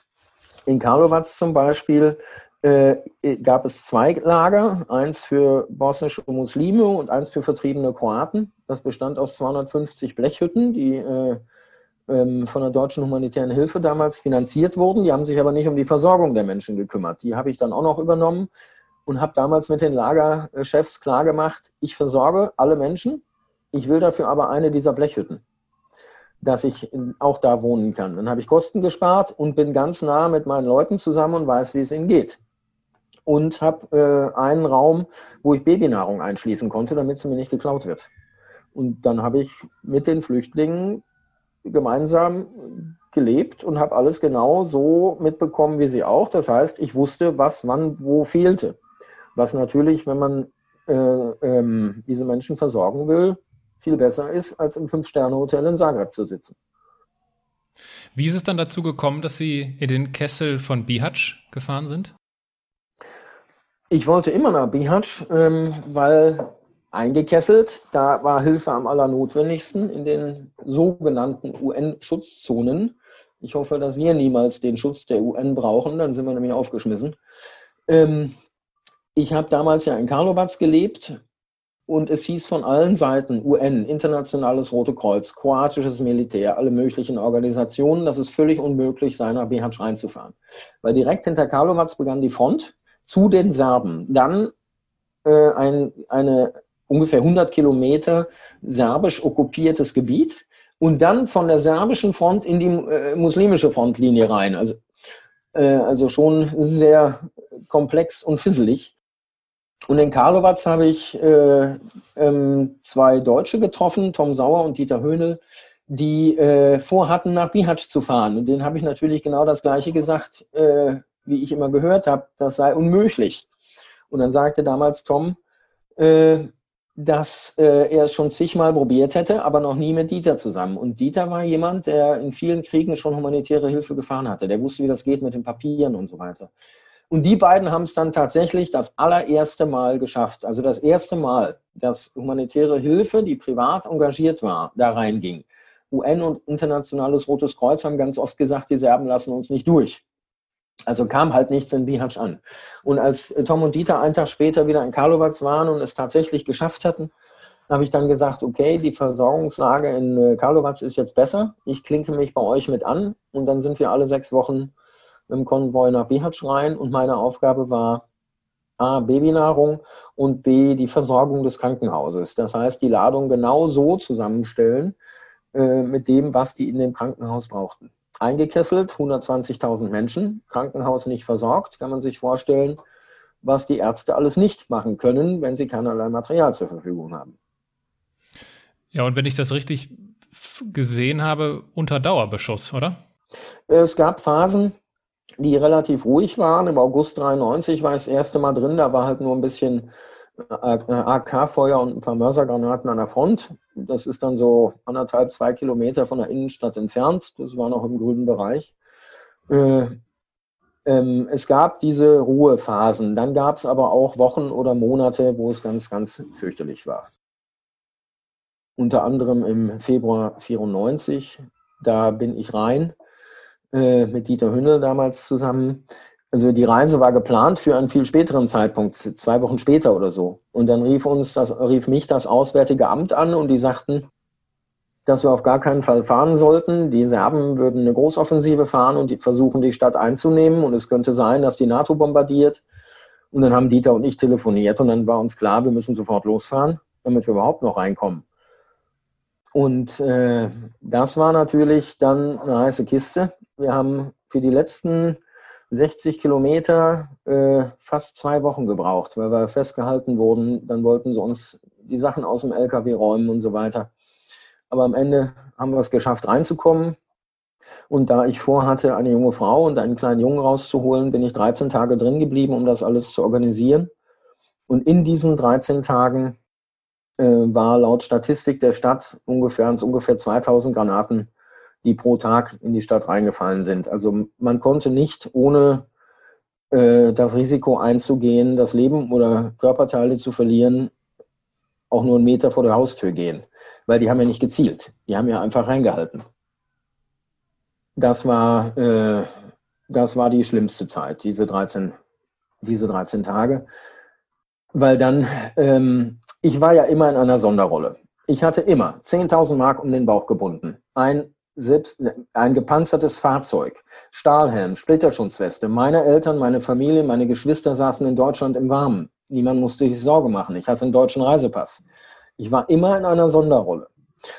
in Karlovac zum Beispiel äh, gab es zwei Lager, eins für bosnische Muslime und eins für vertriebene Kroaten. Das bestand aus 250 Blechhütten, die äh, ähm, von der deutschen humanitären Hilfe damals finanziert wurden. Die haben sich aber nicht um die Versorgung der Menschen gekümmert. Die habe ich dann auch noch übernommen und habe damals mit den Lagerchefs klargemacht, ich versorge alle Menschen, ich will dafür aber eine dieser Blechhütten dass ich auch da wohnen kann. Dann habe ich Kosten gespart und bin ganz nah mit meinen Leuten zusammen und weiß, wie es ihnen geht. Und habe äh, einen Raum, wo ich Babynahrung einschließen konnte, damit sie mir nicht geklaut wird. Und dann habe ich mit den Flüchtlingen gemeinsam gelebt und habe alles genau so mitbekommen wie sie auch. Das heißt, ich wusste, was wann wo fehlte. Was natürlich, wenn man äh, ähm, diese Menschen versorgen will, viel besser ist, als im Fünf-Sterne-Hotel in Zagreb zu sitzen. Wie ist es dann dazu gekommen, dass Sie in den Kessel von Bihac gefahren sind? Ich wollte immer nach Bihac, ähm, weil eingekesselt, da war Hilfe am allernotwendigsten in den sogenannten UN-Schutzzonen. Ich hoffe, dass wir niemals den Schutz der UN brauchen, dann sind wir nämlich aufgeschmissen. Ähm, ich habe damals ja in Karlovac gelebt und es hieß von allen Seiten, UN, Internationales Rote Kreuz, kroatisches Militär, alle möglichen Organisationen, dass es völlig unmöglich sei, nach Bihac reinzufahren. Weil direkt hinter Karlovac begann die Front zu den Serben. Dann äh, ein, eine ungefähr 100 Kilometer serbisch okkupiertes Gebiet und dann von der serbischen Front in die äh, muslimische Frontlinie rein. Also, äh, also schon sehr komplex und fisselig. Und in Karlovac habe ich äh, ähm, zwei Deutsche getroffen, Tom Sauer und Dieter Höhnel, die äh, vorhatten, nach Bihac zu fahren. Und denen habe ich natürlich genau das Gleiche gesagt, äh, wie ich immer gehört habe, das sei unmöglich. Und dann sagte damals Tom, äh, dass äh, er es schon zigmal probiert hätte, aber noch nie mit Dieter zusammen. Und Dieter war jemand, der in vielen Kriegen schon humanitäre Hilfe gefahren hatte. Der wusste, wie das geht mit den Papieren und so weiter. Und die beiden haben es dann tatsächlich das allererste Mal geschafft. Also das erste Mal, dass humanitäre Hilfe, die privat engagiert war, da reinging. UN und Internationales Rotes Kreuz haben ganz oft gesagt, die Serben lassen uns nicht durch. Also kam halt nichts in Bihac an. Und als Tom und Dieter einen Tag später wieder in Karlovac waren und es tatsächlich geschafft hatten, habe ich dann gesagt, okay, die Versorgungslage in äh, Karlovac ist jetzt besser. Ich klinke mich bei euch mit an und dann sind wir alle sechs Wochen im Konvoi nach Bihac rein und meine Aufgabe war A, Babynahrung und B, die Versorgung des Krankenhauses. Das heißt, die Ladung genau so zusammenstellen äh, mit dem, was die in dem Krankenhaus brauchten. Eingekesselt, 120.000 Menschen, Krankenhaus nicht versorgt, kann man sich vorstellen, was die Ärzte alles nicht machen können, wenn sie keinerlei Material zur Verfügung haben. Ja, und wenn ich das richtig gesehen habe, unter Dauerbeschuss, oder? Es gab Phasen, die relativ ruhig waren. Im August 93 war ich das erste Mal drin, da war halt nur ein bisschen äh, AK-Feuer und ein paar Mörsergranaten an der Front. Das ist dann so anderthalb, zwei Kilometer von der Innenstadt entfernt. Das war noch im grünen Bereich. Äh, ähm, es gab diese Ruhephasen. Dann gab es aber auch Wochen oder Monate, wo es ganz, ganz fürchterlich war. unter anderem im Februar 94. Da bin ich rein äh, mit Dieter Hünnel damals zusammen. Also die Reise war geplant für einen viel späteren Zeitpunkt, zwei Wochen später oder so. Und dann rief uns das, rief mich das Auswärtige Amt an und die sagten, dass wir auf gar keinen Fall fahren sollten. Die Serben würden eine Großoffensive fahren und die versuchen, die Stadt einzunehmen. Und es könnte sein, dass die NATO bombardiert. Und dann haben Dieter und ich telefoniert und dann war uns klar, wir müssen sofort losfahren, damit wir überhaupt noch reinkommen. Und äh, das war natürlich dann eine heiße Kiste. Wir haben für die letzten 60 Kilometer äh, fast zwei Wochen gebraucht, weil wir festgehalten wurden. Dann wollten sie uns die Sachen aus dem LKW räumen und so weiter. Aber am Ende haben wir es geschafft, reinzukommen. Und da ich vorhatte, eine junge Frau und einen kleinen Jungen rauszuholen, bin ich 13 Tage drin geblieben, um das alles zu organisieren. Und in diesen 13 Tagen äh, war laut Statistik der Stadt ungefähr, ungefähr 2000 Granaten, die pro Tag in die Stadt reingefallen sind. Also man konnte nicht ohne äh, das Risiko einzugehen, das Leben oder Körperteile zu verlieren, auch nur einen Meter vor der Haustür gehen weil die haben ja nicht gezielt. Die haben ja einfach reingehalten. Das war, äh, das war die schlimmste Zeit, diese 13, diese 13 Tage. Weil dann, ähm, ich war ja immer in einer Sonderrolle. Ich hatte immer 10.000 Mark um den Bauch gebunden. Ein selbst ein gepanzertes Fahrzeug, Stahlhelm, Splitterschutzweste. Meine Eltern, meine Familie, meine Geschwister saßen in Deutschland im Warmen. Niemand musste sich Sorge machen. Ich hatte einen deutschen Reisepass. Ich war immer in einer Sonderrolle.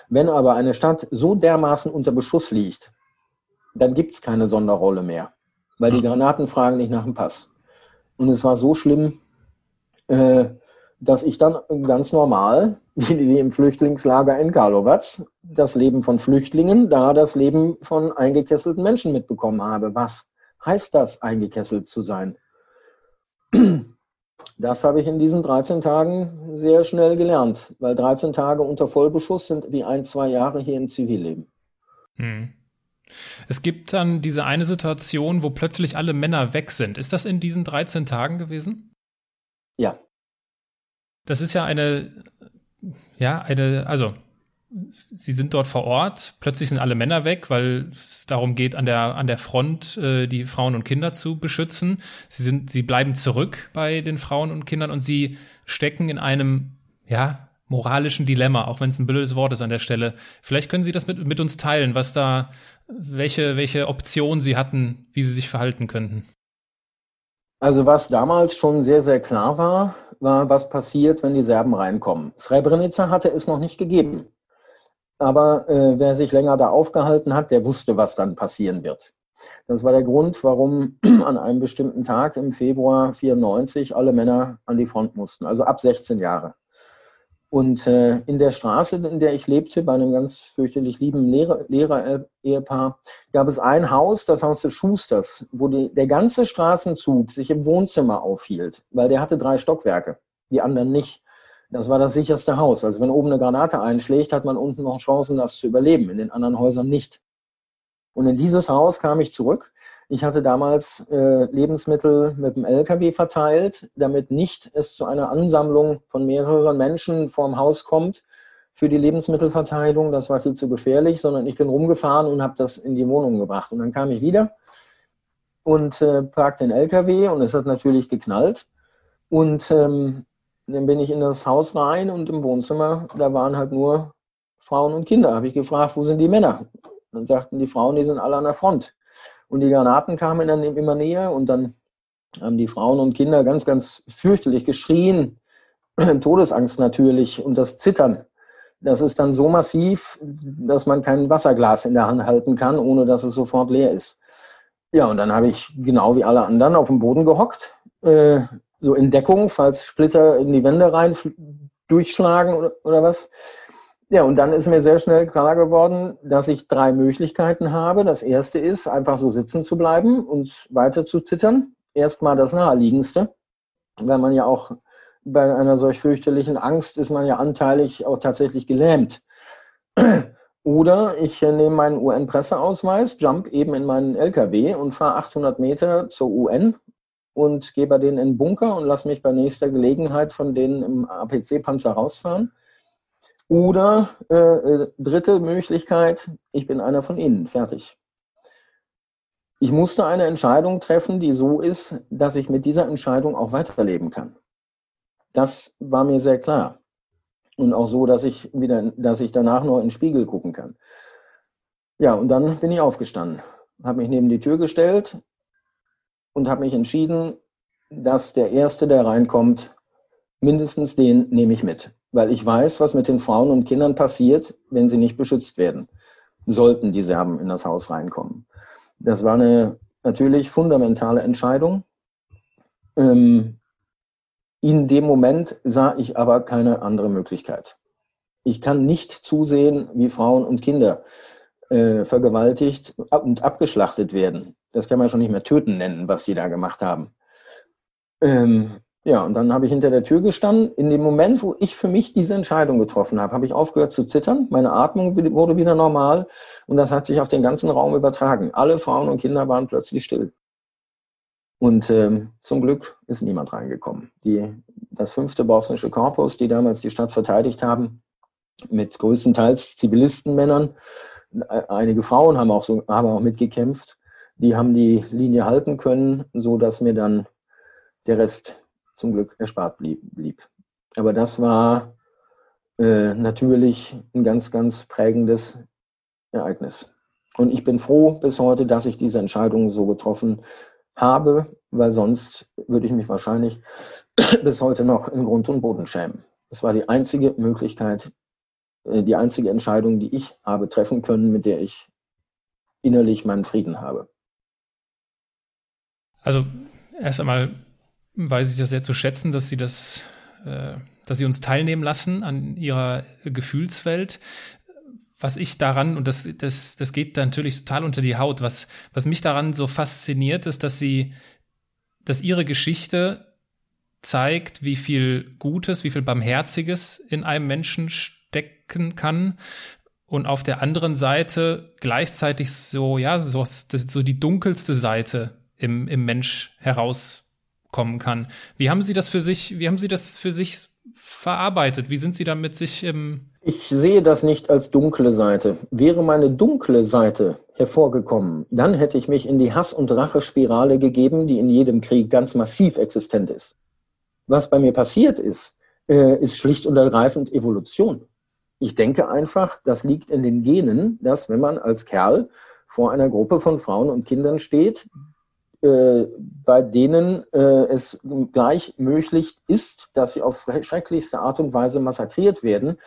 Wenn aber eine Stadt so dermaßen unter Beschuss liegt, dann gibt es keine Sonderrolle mehr, weil die Granaten fragen nicht nach dem Pass. Und es war so schlimm, äh, dass ich dann ganz normal, wie im Flüchtlingslager in Karlovac, das Leben von Flüchtlingen, da das Leben von eingekesselten Menschen mitbekommen habe. Was heißt das, eingekesselt zu sein? Das habe ich in diesen 13 Tagen sehr schnell gelernt, weil 13 Tage unter Vollbeschuss sind wie ein, zwei Jahre hier im Zivilleben. Hm. Es gibt dann diese eine Situation, wo plötzlich alle Männer weg sind. Ist das in diesen 13 Tagen gewesen? Ja. Das ist ja eine, ja, eine, also Sie sind dort vor Ort. Plötzlich sind alle Männer weg, weil es darum geht, an der, an der Front äh, die Frauen und Kinder zu beschützen. Sie sind, sie bleiben zurück bei den Frauen und Kindern und sie stecken in einem, ja, moralischen Dilemma, auch wenn es ein blödes Wort ist an der Stelle. Vielleicht können Sie das mit, mit uns teilen, was da, welche, welche Option Sie hatten, wie Sie sich verhalten könnten. Also was damals schon sehr, sehr klar war, war, was passiert, wenn die Serben reinkommen. Srebrenica hatte es noch nicht gegeben. Aber äh, wer sich länger da aufgehalten hat, der wusste, was dann passieren wird. Das war der Grund, warum an einem bestimmten Tag im Februar 94 alle Männer an die Front mussten, also ab 16 Jahre. Und äh, in der Straße, in der ich lebte, bei einem ganz fürchterlich lieben Lehrer-Ehepaar, gab es ein Haus, das Haus des Schusters, wo die, der ganze Straßenzug sich im Wohnzimmer aufhielt, weil der hatte drei Stockwerke, die anderen nicht. Das war das sicherste Haus. Also wenn oben eine Granate einschlägt, hat man unten noch Chancen, das zu überleben, in den anderen Häusern nicht. Und in dieses Haus kam ich zurück. Ich hatte damals äh, Lebensmittel mit dem LKW verteilt, damit nicht es zu einer Ansammlung von mehreren Menschen vorm Haus kommt für die Lebensmittelverteilung. Das war viel zu gefährlich, sondern ich bin rumgefahren und habe das in die Wohnung gebracht. Und dann kam ich wieder und äh, parkte den LKW und es hat natürlich geknallt. Und ähm, dann bin ich in das Haus rein und im Wohnzimmer, da waren halt nur Frauen und Kinder. Habe ich gefragt, wo sind die Männer? Dann sagten die Frauen, die sind alle an der Front. Und die Granaten kamen dann immer näher und dann haben die Frauen und Kinder ganz, ganz fürchterlich geschrien. Todesangst natürlich und das Zittern. Das ist dann so massiv, dass man kein Wasserglas in der Hand halten kann, ohne dass es sofort leer ist. Ja, und dann habe ich genau wie alle anderen auf dem Boden gehockt, äh, so in Deckung, falls Splitter in die Wände rein durchschlagen oder, oder was. Ja, und dann ist mir sehr schnell klar geworden, dass ich drei Möglichkeiten habe. Das erste ist, einfach so sitzen zu bleiben und weiter zu zittern. Erstmal das naheliegendste, weil man ja auch bei einer solch fürchterlichen Angst ist man ja anteilig auch tatsächlich gelähmt. Oder ich nehme meinen UN-Presseausweis, jump eben in meinen LKW und fahre 800 Meter zur UN und gehe bei denen in den Bunker und lasse mich bei nächster Gelegenheit von denen im APC-Panzer rausfahren. Oder äh, äh, dritte Möglichkeit, ich bin einer von Ihnen, fertig. Ich musste eine Entscheidung treffen, die so ist, dass ich mit dieser Entscheidung auch weiterleben kann. Das war mir sehr klar. Und auch so, dass ich wieder, dass ich danach nur in den Spiegel gucken kann. Ja, und dann bin ich aufgestanden, habe mich neben die Tür gestellt und habe mich entschieden, dass der Erste, der reinkommt, mindestens den nehme ich mit. Weil ich weiß, was mit den Frauen und Kindern passiert, wenn sie nicht beschützt werden. Sollten die Serben in das Haus reinkommen. Das war eine natürlich fundamentale Entscheidung. Ähm, in dem Moment sah ich aber keine andere Möglichkeit. Ich kann nicht zusehen, wie Frauen und Kinder äh, vergewaltigt und abgeschlachtet werden. Das kann man schon nicht mehr töten nennen, was die da gemacht haben. Ähm, ja, und dann habe ich hinter der Tür gestanden. In dem Moment, wo ich für mich diese Entscheidung getroffen habe, habe ich aufgehört zu zittern. Meine Atmung wurde wieder normal und das hat sich auf den ganzen Raum übertragen. Alle Frauen und Kinder waren plötzlich still. Und ähm, zum Glück ist niemand reingekommen. Die, das fünfte bosnische Korpus, die damals die Stadt verteidigt haben, mit größtenteils Zivilistenmännern, äh, einige Frauen haben auch, so, haben auch mitgekämpft, die haben die Linie halten können, so dass mir dann der Rest zum Glück erspart blieb. blieb. Aber das war äh, natürlich ein ganz, ganz prägendes Ereignis. Und ich bin froh bis heute, dass ich diese Entscheidung so getroffen habe, weil sonst würde ich mich wahrscheinlich bis heute noch in Grund und Boden schämen. Es war die einzige Möglichkeit, äh, die einzige Entscheidung, die ich habe treffen können, mit der ich innerlich meinen Frieden habe. Also erst einmal weiß ich das sehr zu schätzen, dass Sie das, äh, dass Sie uns teilnehmen lassen an Ihrer Gefühlswelt. Was ich daran, und das, das, das geht natürlich total unter die Haut, was, was mich daran so fasziniert, ist, dass Sie, dass Ihre Geschichte zeigt, wie viel Gutes, wie viel Barmherziges in einem Menschen stecken kann und auf der anderen Seite gleichzeitig so, ja, so, so die dunkelste Seite im, im Mensch heraus kommen kann. Wie haben Sie das für sich, wie haben Sie das für sich verarbeitet? Wie sind Sie damit sich im ich sehe das nicht als dunkle Seite. Wäre meine dunkle Seite hervorgekommen, dann hätte ich mich in die Hass- und Rachespirale gegeben, die in jedem Krieg ganz massiv existent ist. Was bei mir passiert ist, äh, ist schlicht und ergreifend Evolution. Ich denke einfach, das liegt in den Genen, dass wenn man als Kerl vor einer Gruppe von Frauen und Kindern steht, äh, bei denen äh, es gleich möglich ist, dass sie auf schrecklichste Art und Weise massakriert werden.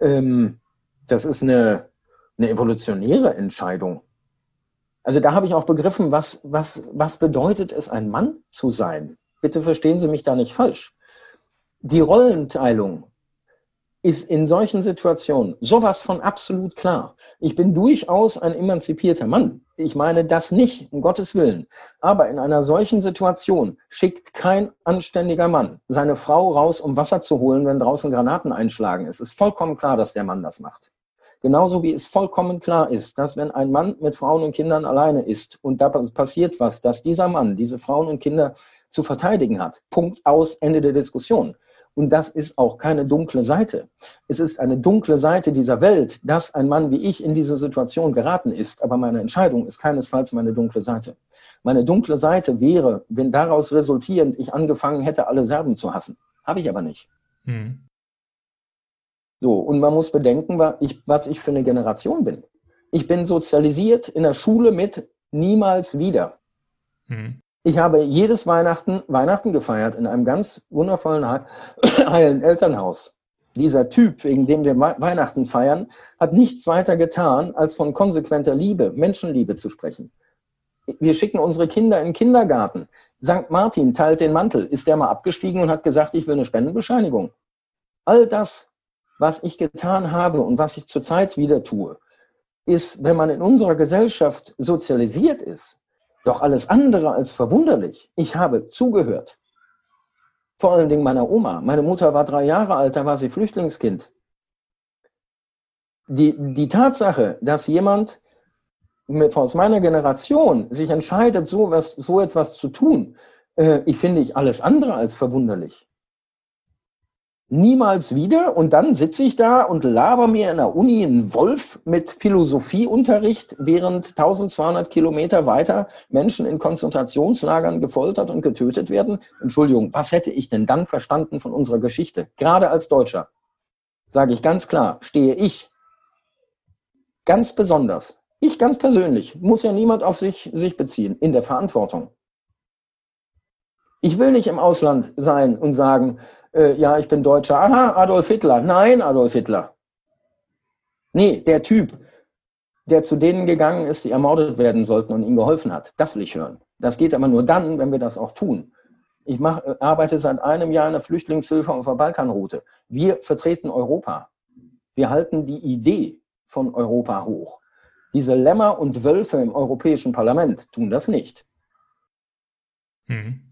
Ähm, das ist eine, eine evolutionäre Entscheidung. Also da habe ich auch begriffen, was, was, was bedeutet es, ein Mann zu sein. Bitte verstehen Sie mich da nicht falsch. Die Rollenteilung ist in solchen Situationen sowas von absolut klar. Ich bin durchaus ein emanzipierter Mann. Ich meine das nicht, um Gottes Willen. Aber in einer solchen Situation schickt kein anständiger Mann seine Frau raus, um Wasser zu holen, wenn draußen Granaten einschlagen. Es ist vollkommen klar, dass der Mann das macht. Genauso wie es vollkommen klar ist, dass wenn ein Mann mit Frauen und Kindern alleine ist und da passiert was, dass dieser Mann diese Frauen und Kinder zu verteidigen hat. Punkt aus, Ende der Diskussion. Und das ist auch keine dunkle Seite. Es ist eine dunkle Seite dieser Welt, dass ein Mann wie ich in diese Situation geraten ist. Aber meine Entscheidung ist keinesfalls meine dunkle Seite. Meine dunkle Seite wäre, wenn daraus resultierend ich angefangen hätte, alle Serben zu hassen. Habe ich aber nicht. Hm. So, und man muss bedenken, was ich für eine Generation bin. Ich bin sozialisiert in der Schule mit niemals wieder. Hm. Ich habe jedes Weihnachten Weihnachten gefeiert in einem ganz wundervollen, heilen Elternhaus. Dieser Typ, wegen dem wir Weihnachten feiern, hat nichts weiter getan, als von konsequenter Liebe, Menschenliebe zu sprechen. Wir schicken unsere Kinder in den Kindergarten. St. Martin teilt den Mantel. Ist der mal abgestiegen und hat gesagt, ich will eine Spendenbescheinigung? All das, was ich getan habe und was ich zurzeit wieder tue, ist, wenn man in unserer Gesellschaft sozialisiert ist, doch alles andere als verwunderlich. Ich habe zugehört. Vor allen Dingen meiner Oma. Meine Mutter war drei Jahre alt, da war sie Flüchtlingskind. Die, die Tatsache, dass jemand aus meiner Generation sich entscheidet, so, was, so etwas zu tun, äh, ich finde ich alles andere als verwunderlich. Niemals wieder. Und dann sitze ich da und laber mir in der Uni einen Wolf mit Philosophieunterricht, während 1200 Kilometer weiter Menschen in Konzentrationslagern gefoltert und getötet werden. Entschuldigung, was hätte ich denn dann verstanden von unserer Geschichte? Gerade als Deutscher, sage ich ganz klar, stehe ich ganz besonders, ich ganz persönlich, muss ja niemand auf sich, sich beziehen, in der Verantwortung. Ich will nicht im Ausland sein und sagen, äh, ja, ich bin Deutscher. Aha, Adolf Hitler. Nein, Adolf Hitler. Nee, der Typ, der zu denen gegangen ist, die ermordet werden sollten und ihm geholfen hat. Das will ich hören. Das geht aber nur dann, wenn wir das auch tun. Ich mach, äh, arbeite seit einem Jahr in der Flüchtlingshilfe auf der Balkanroute. Wir vertreten Europa. Wir halten die Idee von Europa hoch. Diese Lämmer und Wölfe im Europäischen Parlament tun das nicht. Hm.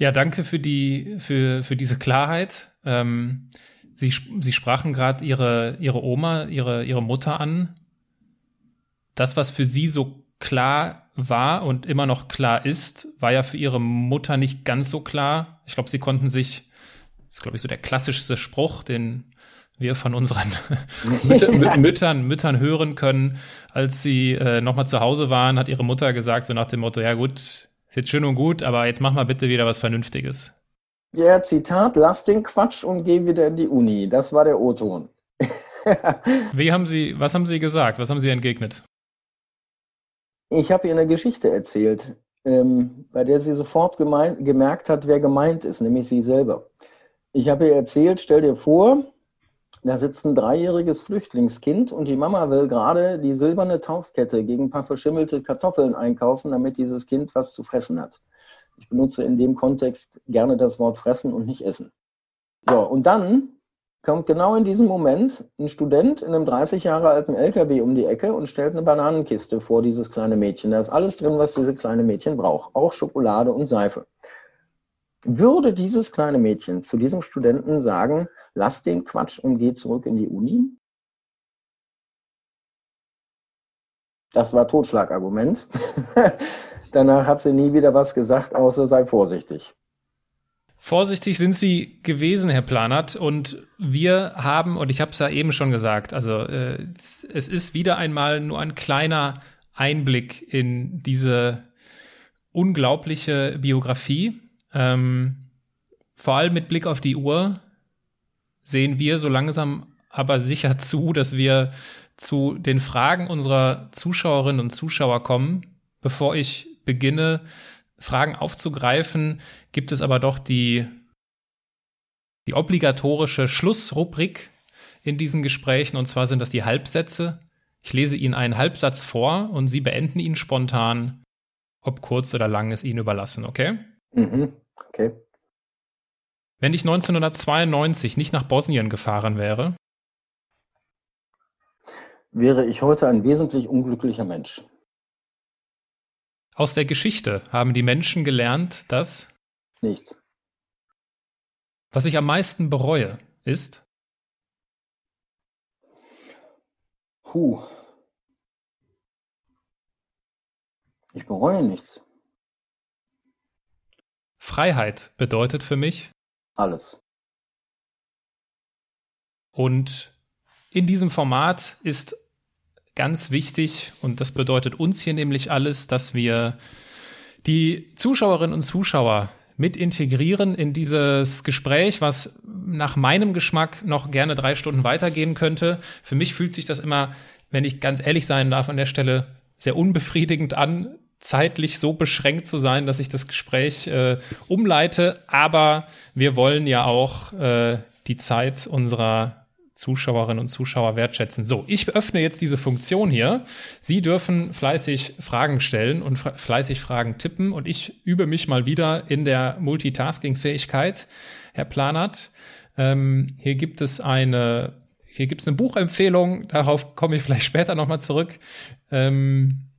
Ja, danke für die für für diese Klarheit. Ähm, Sie Sie sprachen gerade Ihre Ihre Oma, Ihre Ihre Mutter an. Das, was für Sie so klar war und immer noch klar ist, war ja für Ihre Mutter nicht ganz so klar. Ich glaube, Sie konnten sich, das ist glaube ich so der klassischste Spruch, den wir von unseren Mütter, Müttern, Müttern hören können, als sie äh, nochmal zu Hause waren, hat ihre Mutter gesagt, so nach dem Motto, ja gut, ist jetzt schön und gut, aber jetzt mach mal bitte wieder was Vernünftiges. Ja, Zitat, lass den Quatsch und geh wieder in die Uni. Das war der O-Ton. Wie haben Sie, was haben Sie gesagt? Was haben Sie entgegnet? Ich habe ihr eine Geschichte erzählt, ähm, bei der sie sofort gemeint, gemerkt hat, wer gemeint ist, nämlich sie selber. Ich habe ihr erzählt, stell dir vor, da sitzt ein dreijähriges Flüchtlingskind und die Mama will gerade die silberne Taufkette gegen ein paar verschimmelte Kartoffeln einkaufen, damit dieses Kind was zu fressen hat. Ich benutze in dem Kontext gerne das Wort fressen und nicht essen. So, und dann kommt genau in diesem Moment ein Student in einem 30 Jahre alten LKW um die Ecke und stellt eine Bananenkiste vor dieses kleine Mädchen. Da ist alles drin, was diese kleine Mädchen braucht, auch Schokolade und Seife. Würde dieses kleine Mädchen zu diesem Studenten sagen, lass den Quatsch und geh zurück in die Uni? Das war Totschlagargument. Danach hat sie nie wieder was gesagt, außer sei vorsichtig. Vorsichtig sind Sie gewesen, Herr Planert, und wir haben, und ich habe es ja eben schon gesagt, also äh, es ist wieder einmal nur ein kleiner Einblick in diese unglaubliche Biografie. Ähm, vor allem mit Blick auf die Uhr sehen wir so langsam aber sicher zu, dass wir zu den Fragen unserer Zuschauerinnen und Zuschauer kommen. Bevor ich beginne, Fragen aufzugreifen, gibt es aber doch die, die obligatorische Schlussrubrik in diesen Gesprächen, und zwar sind das die Halbsätze. Ich lese Ihnen einen Halbsatz vor und Sie beenden ihn spontan, ob kurz oder lang ist Ihnen überlassen, okay? Mhm, okay. Wenn ich 1992 nicht nach Bosnien gefahren wäre, wäre ich heute ein wesentlich unglücklicher Mensch. Aus der Geschichte haben die Menschen gelernt, dass nichts. Was ich am meisten bereue, ist Puh. Ich bereue nichts. Freiheit bedeutet für mich alles. Und in diesem Format ist ganz wichtig, und das bedeutet uns hier nämlich alles, dass wir die Zuschauerinnen und Zuschauer mit integrieren in dieses Gespräch, was nach meinem Geschmack noch gerne drei Stunden weitergehen könnte. Für mich fühlt sich das immer, wenn ich ganz ehrlich sein darf, an der Stelle sehr unbefriedigend an, zeitlich so beschränkt zu sein, dass ich das Gespräch äh, umleite. Aber wir wollen ja auch äh, die Zeit unserer Zuschauerinnen und Zuschauer wertschätzen. So, ich öffne jetzt diese Funktion hier. Sie dürfen fleißig Fragen stellen und fleißig Fragen tippen und ich übe mich mal wieder in der Multitasking-Fähigkeit, Herr Planert. Ähm, hier gibt es eine, hier gibt es eine Buchempfehlung, darauf komme ich vielleicht später nochmal zurück. Ähm,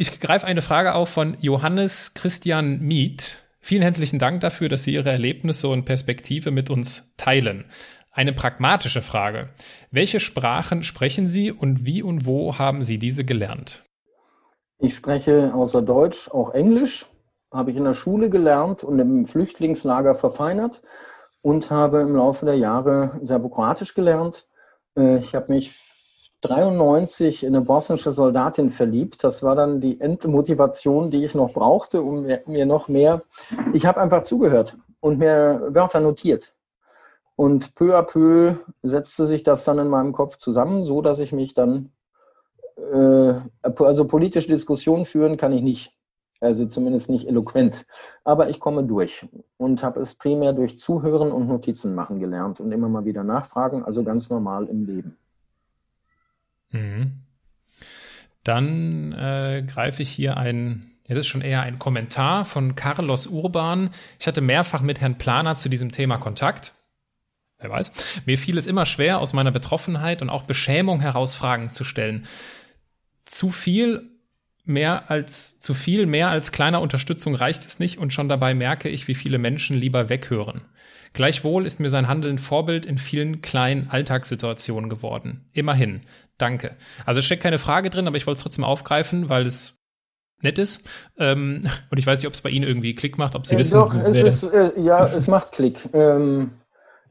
ich greife eine Frage auf von Johannes Christian Miet. Vielen herzlichen Dank dafür, dass Sie Ihre Erlebnisse und Perspektive mit uns teilen. Eine pragmatische Frage. Welche Sprachen sprechen Sie und wie und wo haben Sie diese gelernt? Ich spreche außer Deutsch auch Englisch habe ich in der Schule gelernt und im Flüchtlingslager verfeinert und habe im Laufe der Jahre Serbokroatisch gelernt. Äh, ich habe mich 93 in eine bosnische Soldatin verliebt. Das war dann die Endmotivation, die ich noch brauchte, um mir noch mehr. Ich habe einfach zugehört und mir Wörter notiert. Und peu à peu setzte sich das dann in meinem Kopf zusammen, so dass ich mich dann, äh, also politische Diskussionen führen kann ich nicht. Also zumindest nicht eloquent. Aber ich komme durch und habe es primär durch Zuhören und Notizen machen gelernt und immer mal wieder nachfragen, also ganz normal im Leben. Mhm. Dann äh, greife ich hier ein, ja, das ist schon eher ein Kommentar von Carlos Urban. Ich hatte mehrfach mit Herrn Planer zu diesem Thema Kontakt. Wer weiß. Mir fiel es immer schwer, aus meiner Betroffenheit und auch Beschämung heraus Fragen zu stellen. Zu viel mehr als zu viel, mehr als kleiner Unterstützung reicht es nicht und schon dabei merke ich, wie viele Menschen lieber weghören. Gleichwohl ist mir sein Handeln Vorbild in vielen kleinen Alltagssituationen geworden. Immerhin. Danke. Also es steckt keine Frage drin, aber ich wollte es trotzdem aufgreifen, weil es nett ist. Ähm, und ich weiß nicht, ob es bei Ihnen irgendwie Klick macht, ob Sie äh, wissen. Doch, es ist, äh, ja, es macht Klick. Ähm,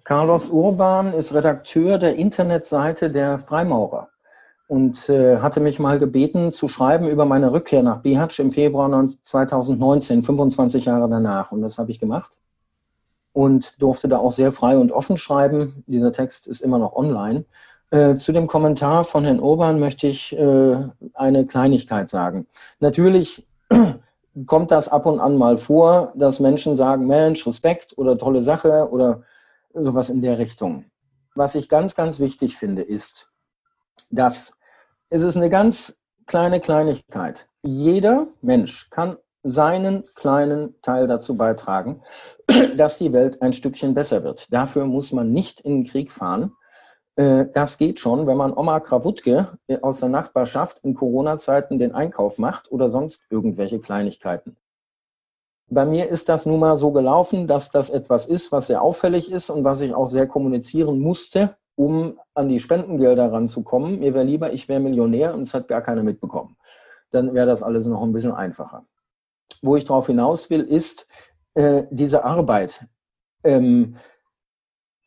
Carlos Urban ist Redakteur der Internetseite der Freimaurer und äh, hatte mich mal gebeten zu schreiben über meine Rückkehr nach Bihatsch im Februar 2019, 25 Jahre danach. Und das habe ich gemacht und durfte da auch sehr frei und offen schreiben. Dieser Text ist immer noch online. Äh, zu dem Kommentar von Herrn Urban möchte ich äh, eine Kleinigkeit sagen. Natürlich kommt das ab und an mal vor, dass Menschen sagen, Mensch, Respekt oder tolle Sache oder sowas in der Richtung. Was ich ganz, ganz wichtig finde, ist, dass es ist eine ganz kleine Kleinigkeit. Jeder Mensch kann seinen kleinen Teil dazu beitragen, dass die Welt ein Stückchen besser wird. Dafür muss man nicht in den Krieg fahren. Äh, das geht schon, wenn man Oma Krawutke äh, aus der Nachbarschaft in Corona-Zeiten den Einkauf macht oder sonst irgendwelche Kleinigkeiten. Bei mir ist das nun mal so gelaufen, dass das etwas ist, was sehr auffällig ist und was ich auch sehr kommunizieren musste, um an die Spendengelder ranzukommen. Mir wäre lieber, ich wäre Millionär und es hat gar keiner mitbekommen. Dann wäre das alles noch ein bisschen einfacher. Wo ich darauf hinaus will, ist äh, diese Arbeit ähm,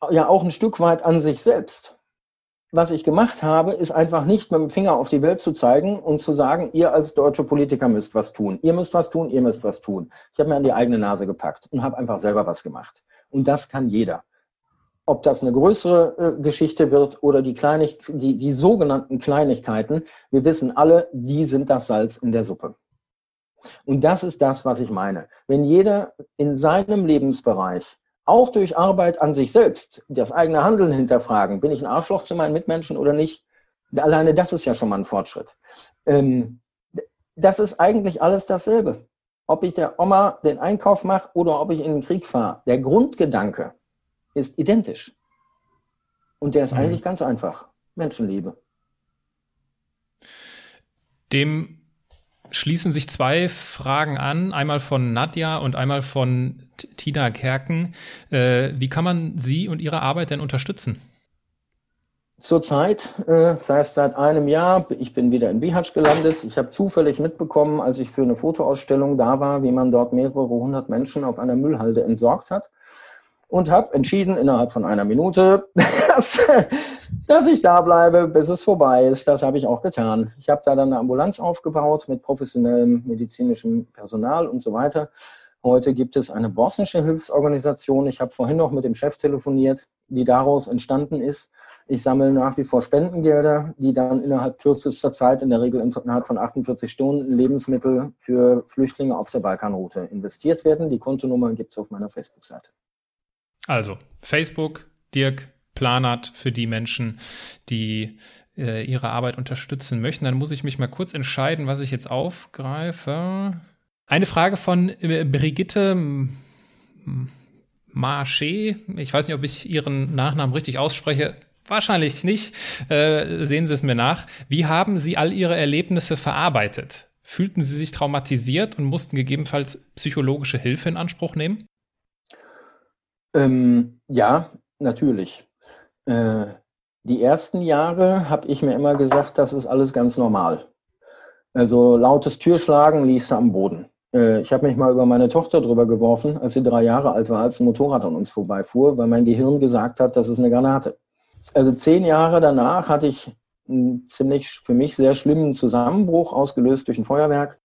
ja auch ein Stück weit an sich selbst. Was ich gemacht habe, ist einfach nicht mit dem Finger auf die Welt zu zeigen und zu sagen, ihr als deutsche Politiker müsst was tun. Ihr müsst was tun, ihr müsst was tun. Ich habe mir an die eigene Nase gepackt und habe einfach selber was gemacht. Und das kann jeder. Ob das eine größere äh, Geschichte wird oder die, Kleinig die, die sogenannten Kleinigkeiten, wir wissen alle, die sind das Salz in der Suppe. Und das ist das, was ich meine. Wenn jeder in seinem Lebensbereich, auch durch Arbeit an sich selbst, das eigene Handeln hinterfragen, bin ich ein Arschloch zu meinen Mitmenschen oder nicht, alleine das ist ja schon mal ein Fortschritt. Ähm, das ist eigentlich alles dasselbe. Ob ich der Oma den Einkauf mache oder ob ich in den Krieg fahre. Der Grundgedanke ist identisch. Und der ist mhm. eigentlich ganz einfach. Menschenliebe. Dem schließen sich zwei Fragen an, einmal von Nadja und einmal von Tina Kerken. Äh, wie kann man Sie und Ihre Arbeit denn unterstützen? Zurzeit, äh, das heißt seit einem Jahr, ich bin wieder in Bihatsch gelandet. Ich habe zufällig mitbekommen, als ich für eine Fotoausstellung da war, wie man dort mehrere hundert Menschen auf einer Müllhalde entsorgt hat und habe entschieden innerhalb von einer Minute, dass, dass ich da bleibe, bis es vorbei ist. Das habe ich auch getan. Ich habe da dann eine Ambulanz aufgebaut mit professionellem medizinischem Personal und so weiter. Heute gibt es eine bosnische Hilfsorganisation. Ich habe vorhin noch mit dem Chef telefoniert, die daraus entstanden ist. Ich sammle nach wie vor Spendengelder, die dann innerhalb kürzester Zeit, in der Regel innerhalb von 48 Stunden, Lebensmittel für Flüchtlinge auf der Balkanroute investiert werden. Die Kontonummer gibt es auf meiner Facebook-Seite. Also Facebook, Dirk Planert für die Menschen, die äh, ihre Arbeit unterstützen möchten. Dann muss ich mich mal kurz entscheiden, was ich jetzt aufgreife. Eine Frage von äh, Brigitte Marché. Ich weiß nicht, ob ich ihren Nachnamen richtig ausspreche. Wahrscheinlich nicht. Äh, sehen Sie es mir nach. Wie haben Sie all Ihre Erlebnisse verarbeitet? Fühlten Sie sich traumatisiert und mussten gegebenenfalls psychologische Hilfe in Anspruch nehmen? Ähm, ja, natürlich. Äh, die ersten Jahre habe ich mir immer gesagt, das ist alles ganz normal. Also lautes Türschlagen liest du am Boden. Äh, ich habe mich mal über meine Tochter drüber geworfen, als sie drei Jahre alt war, als ein Motorrad an uns vorbeifuhr, weil mein Gehirn gesagt hat, das ist eine Granate. Also zehn Jahre danach hatte ich einen ziemlich für mich sehr schlimmen Zusammenbruch, ausgelöst durch ein Feuerwerk,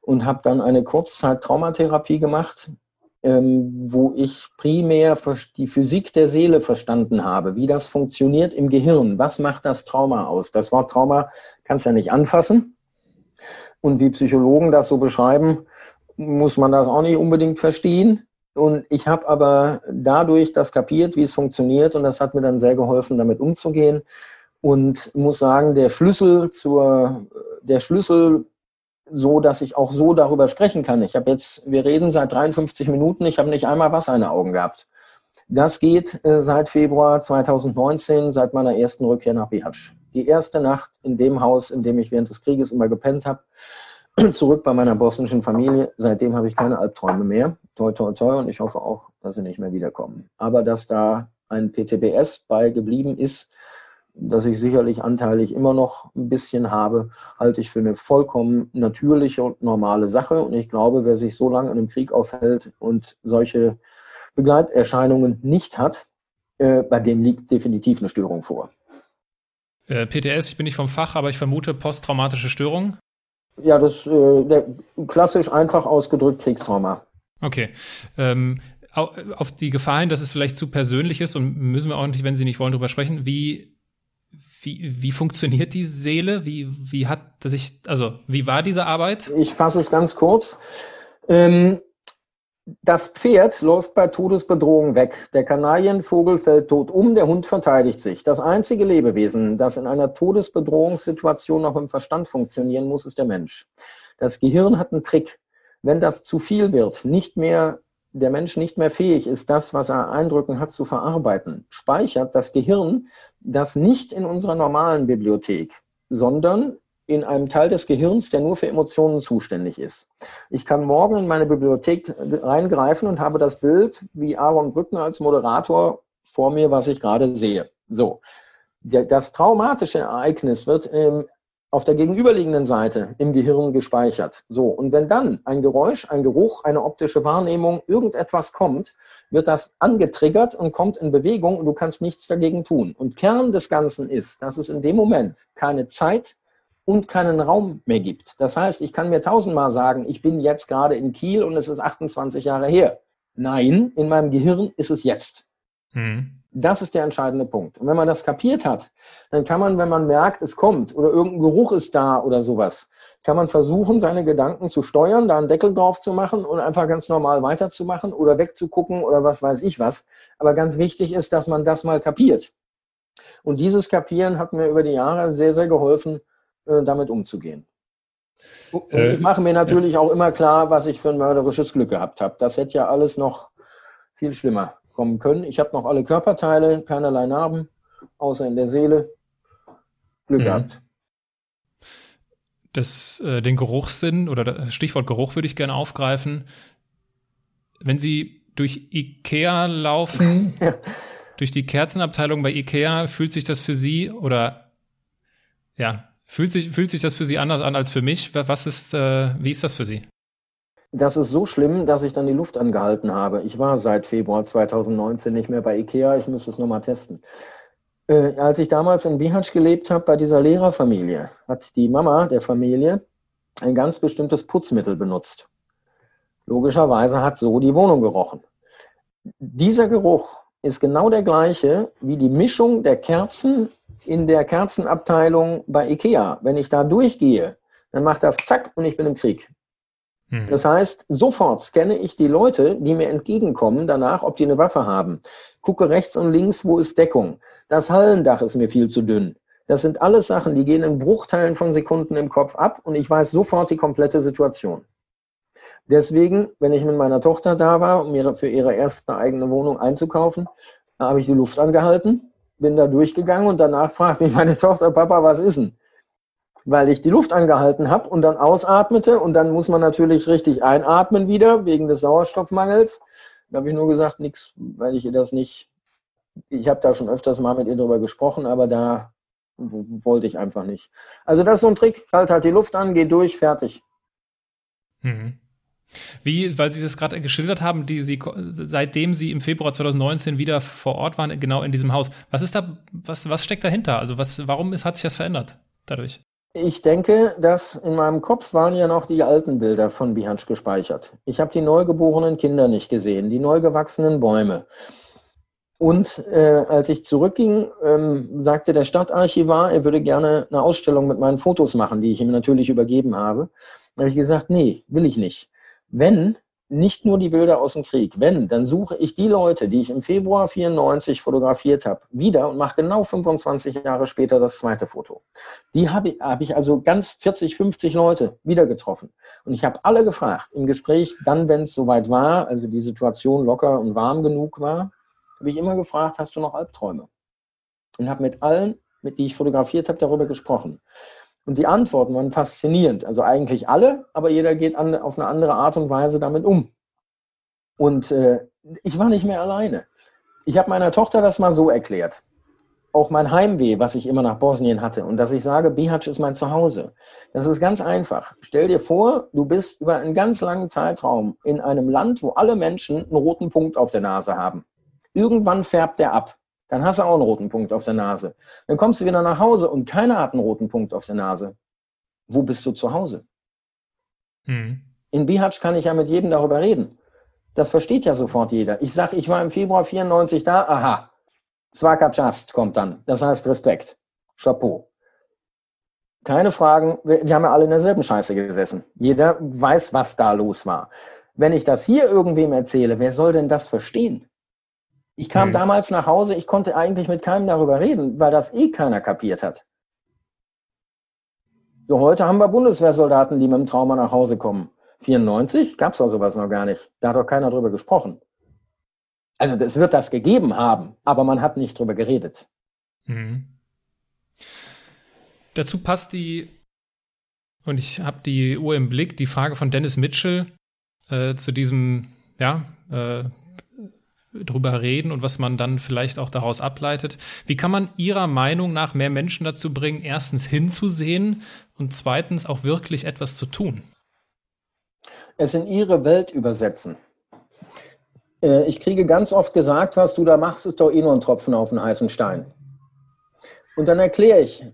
und habe dann eine Kurzzeit-Traumatherapie gemacht, ähm, wo ich primär die Physik der Seele verstanden habe, wie das funktioniert im Gehirn. Was macht das Trauma aus? Das Wort Trauma kannst du ja nicht anfassen. Und wie Psychologen das so beschreiben, muss man das auch nicht unbedingt verstehen. Und ich habe aber dadurch das kapiert, wie es funktioniert. Und das hat mir dann sehr geholfen, damit umzugehen. Und muss sagen, der Schlüssel zur, der Schlüssel so, dass ich auch so darüber sprechen kann. Ich habe jetzt, wir reden seit 53 Minuten, ich habe nicht einmal Wasser in den Augen gehabt. Das geht äh, seit Februar 2019, seit meiner ersten Rückkehr nach Bihać. Die erste Nacht in dem Haus, in dem ich während des Krieges immer gepennt habe, zurück bei meiner bosnischen Familie. Seitdem habe ich keine Albträume mehr. Toi, toi, toi. Und ich hoffe auch, dass sie nicht mehr wiederkommen. Aber dass da ein PTBS bei geblieben ist, das ich sicherlich anteilig immer noch ein bisschen habe, halte ich für eine vollkommen natürliche und normale Sache. Und ich glaube, wer sich so lange in einem Krieg aufhält und solche Begleiterscheinungen nicht hat, äh, bei dem liegt definitiv eine Störung vor. Äh, PTS, ich bin nicht vom Fach, aber ich vermute posttraumatische Störung. Ja, das äh, der, klassisch einfach ausgedrückt Kriegstrauma. Okay. Ähm, auf die Gefahr hin, dass es vielleicht zu persönlich ist und müssen wir auch nicht, wenn Sie nicht wollen, darüber sprechen, wie, wie, wie funktioniert die Seele? Wie, wie hat sich, also wie war diese Arbeit? Ich fasse es ganz kurz. Ähm, das Pferd läuft bei Todesbedrohung weg. Der Kanarienvogel fällt tot um, der Hund verteidigt sich. Das einzige Lebewesen, das in einer Todesbedrohungssituation noch im Verstand funktionieren muss, ist der Mensch. Das Gehirn hat einen Trick. Wenn das zu viel wird, nicht mehr, der Mensch nicht mehr fähig ist, das, was er Eindrücken hat, zu verarbeiten, speichert das Gehirn das nicht in unserer normalen Bibliothek, sondern in einem Teil des Gehirns, der nur für Emotionen zuständig ist. Ich kann morgen in meine Bibliothek reingreifen und habe das Bild wie Aaron Brücken als Moderator vor mir, was ich gerade sehe. So. Das traumatische Ereignis wird ähm, auf der gegenüberliegenden Seite im Gehirn gespeichert. So. Und wenn dann ein Geräusch, ein Geruch, eine optische Wahrnehmung, irgendetwas kommt, wird das angetriggert und kommt in Bewegung und du kannst nichts dagegen tun. Und Kern des Ganzen ist, dass es in dem Moment keine Zeit, und keinen Raum mehr gibt. Das heißt, ich kann mir tausendmal sagen, ich bin jetzt gerade in Kiel und es ist 28 Jahre her. Nein, in meinem Gehirn ist es jetzt. Mhm. Das ist der entscheidende Punkt. Und wenn man das kapiert hat, dann kann man, wenn man merkt, es kommt oder irgendein Geruch ist da oder sowas, kann man versuchen, seine Gedanken zu steuern, da einen Deckel drauf zu machen und einfach ganz normal weiterzumachen oder wegzugucken oder was weiß ich was. Aber ganz wichtig ist, dass man das mal kapiert. Und dieses Kapieren hat mir über die Jahre sehr, sehr geholfen, äh, damit umzugehen. Und äh, ich mache mir natürlich auch immer klar, was ich für ein mörderisches Glück gehabt habe. Das hätte ja alles noch viel schlimmer kommen können. Ich habe noch alle Körperteile, keinerlei Narben, außer in der Seele. Glück mhm. gehabt. Das, äh, den Geruchssinn oder das Stichwort Geruch würde ich gerne aufgreifen. Wenn Sie durch Ikea laufen, ja. durch die Kerzenabteilung bei Ikea, fühlt sich das für Sie oder ja, Fühlt sich, fühlt sich das für Sie anders an als für mich? Was ist, äh, wie ist das für Sie? Das ist so schlimm, dass ich dann die Luft angehalten habe. Ich war seit Februar 2019 nicht mehr bei IKEA. Ich muss es nochmal testen. Äh, als ich damals in Bihać gelebt habe, bei dieser Lehrerfamilie, hat die Mama der Familie ein ganz bestimmtes Putzmittel benutzt. Logischerweise hat so die Wohnung gerochen. Dieser Geruch ist genau der gleiche wie die Mischung der Kerzen in der Kerzenabteilung bei IKEA. Wenn ich da durchgehe, dann macht das zack und ich bin im Krieg. Hm. Das heißt, sofort scanne ich die Leute, die mir entgegenkommen, danach, ob die eine Waffe haben. Gucke rechts und links, wo ist Deckung. Das Hallendach ist mir viel zu dünn. Das sind alles Sachen, die gehen in Bruchteilen von Sekunden im Kopf ab und ich weiß sofort die komplette Situation. Deswegen, wenn ich mit meiner Tochter da war, um mir für ihre erste eigene Wohnung einzukaufen, habe ich die Luft angehalten bin da durchgegangen und danach fragt mich meine Tochter, Papa, was ist denn? Weil ich die Luft angehalten habe und dann ausatmete und dann muss man natürlich richtig einatmen wieder wegen des Sauerstoffmangels. Da habe ich nur gesagt, nichts, weil ich ihr das nicht, ich habe da schon öfters mal mit ihr drüber gesprochen, aber da wollte ich einfach nicht. Also das ist so ein Trick, halt halt die Luft an, geh durch, fertig. Mhm. Wie, weil Sie das gerade geschildert haben, die Sie, seitdem Sie im Februar 2019 wieder vor Ort waren, genau in diesem Haus. Was ist da, was, was steckt dahinter? Also was, warum ist, hat sich das verändert dadurch? Ich denke, dass in meinem Kopf waren ja noch die alten Bilder von Bihansch gespeichert. Ich habe die neugeborenen Kinder nicht gesehen, die neu gewachsenen Bäume. Und äh, als ich zurückging, ähm, sagte der Stadtarchivar, er würde gerne eine Ausstellung mit meinen Fotos machen, die ich ihm natürlich übergeben habe. Da habe ich gesagt, nee, will ich nicht. Wenn, nicht nur die Bilder aus dem Krieg, wenn, dann suche ich die Leute, die ich im Februar 94 fotografiert habe, wieder und mache genau 25 Jahre später das zweite Foto. Die habe ich, hab ich also ganz 40, 50 Leute wieder getroffen. Und ich habe alle gefragt im Gespräch, dann, wenn es soweit war, also die Situation locker und warm genug war, habe ich immer gefragt, hast du noch Albträume? Und habe mit allen, mit die ich fotografiert habe, darüber gesprochen. Und die Antworten waren faszinierend. Also eigentlich alle, aber jeder geht an, auf eine andere Art und Weise damit um. Und äh, ich war nicht mehr alleine. Ich habe meiner Tochter das mal so erklärt. Auch mein Heimweh, was ich immer nach Bosnien hatte und dass ich sage, Bihać ist mein Zuhause. Das ist ganz einfach. Stell dir vor, du bist über einen ganz langen Zeitraum in einem Land, wo alle Menschen einen roten Punkt auf der Nase haben. Irgendwann färbt der ab. Dann hast du auch einen roten Punkt auf der Nase. Dann kommst du wieder nach Hause und keiner hat einen roten Punkt auf der Nase. Wo bist du zu Hause? Hm. In Bihać kann ich ja mit jedem darüber reden. Das versteht ja sofort jeder. Ich sage, ich war im Februar 94 da, aha. Svaka Just kommt dann. Das heißt Respekt. Chapeau. Keine Fragen. Wir, wir haben ja alle in derselben Scheiße gesessen. Jeder weiß, was da los war. Wenn ich das hier irgendwem erzähle, wer soll denn das verstehen? Ich kam hm. damals nach Hause, ich konnte eigentlich mit keinem darüber reden, weil das eh keiner kapiert hat. So, heute haben wir Bundeswehrsoldaten, die mit dem Trauma nach Hause kommen. 94 gab es da sowas noch gar nicht. Da hat doch keiner drüber gesprochen. Also es wird das gegeben haben, aber man hat nicht drüber geredet. Mhm. Dazu passt die, und ich habe die Uhr im Blick, die Frage von Dennis Mitchell äh, zu diesem, ja, äh, drüber reden und was man dann vielleicht auch daraus ableitet. Wie kann man Ihrer Meinung nach mehr Menschen dazu bringen, erstens hinzusehen und zweitens auch wirklich etwas zu tun? Es in ihre Welt übersetzen. Äh, ich kriege ganz oft gesagt, was du da machst, ist doch eh nur ein Tropfen auf einen heißen Stein. Und dann erkläre ich,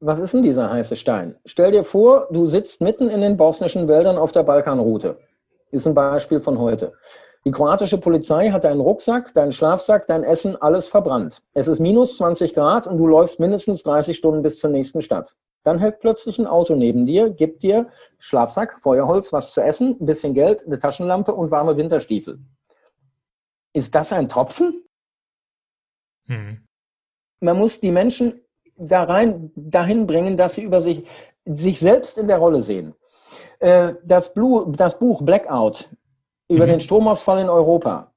was ist denn dieser heiße Stein? Stell dir vor, du sitzt mitten in den bosnischen Wäldern auf der Balkanroute. Ist ein Beispiel von heute. Die kroatische Polizei hat deinen Rucksack, deinen Schlafsack, dein Essen, alles verbrannt. Es ist minus 20 Grad und du läufst mindestens 30 Stunden bis zur nächsten Stadt. Dann hält plötzlich ein Auto neben dir, gibt dir Schlafsack, Feuerholz, was zu essen, ein bisschen Geld, eine Taschenlampe und warme Winterstiefel. Ist das ein Tropfen? Hm. Man muss die Menschen da rein, dahin bringen, dass sie über sich, sich selbst in der Rolle sehen. Äh, das, Blue, das Buch Blackout über mhm. den Stromausfall in Europa.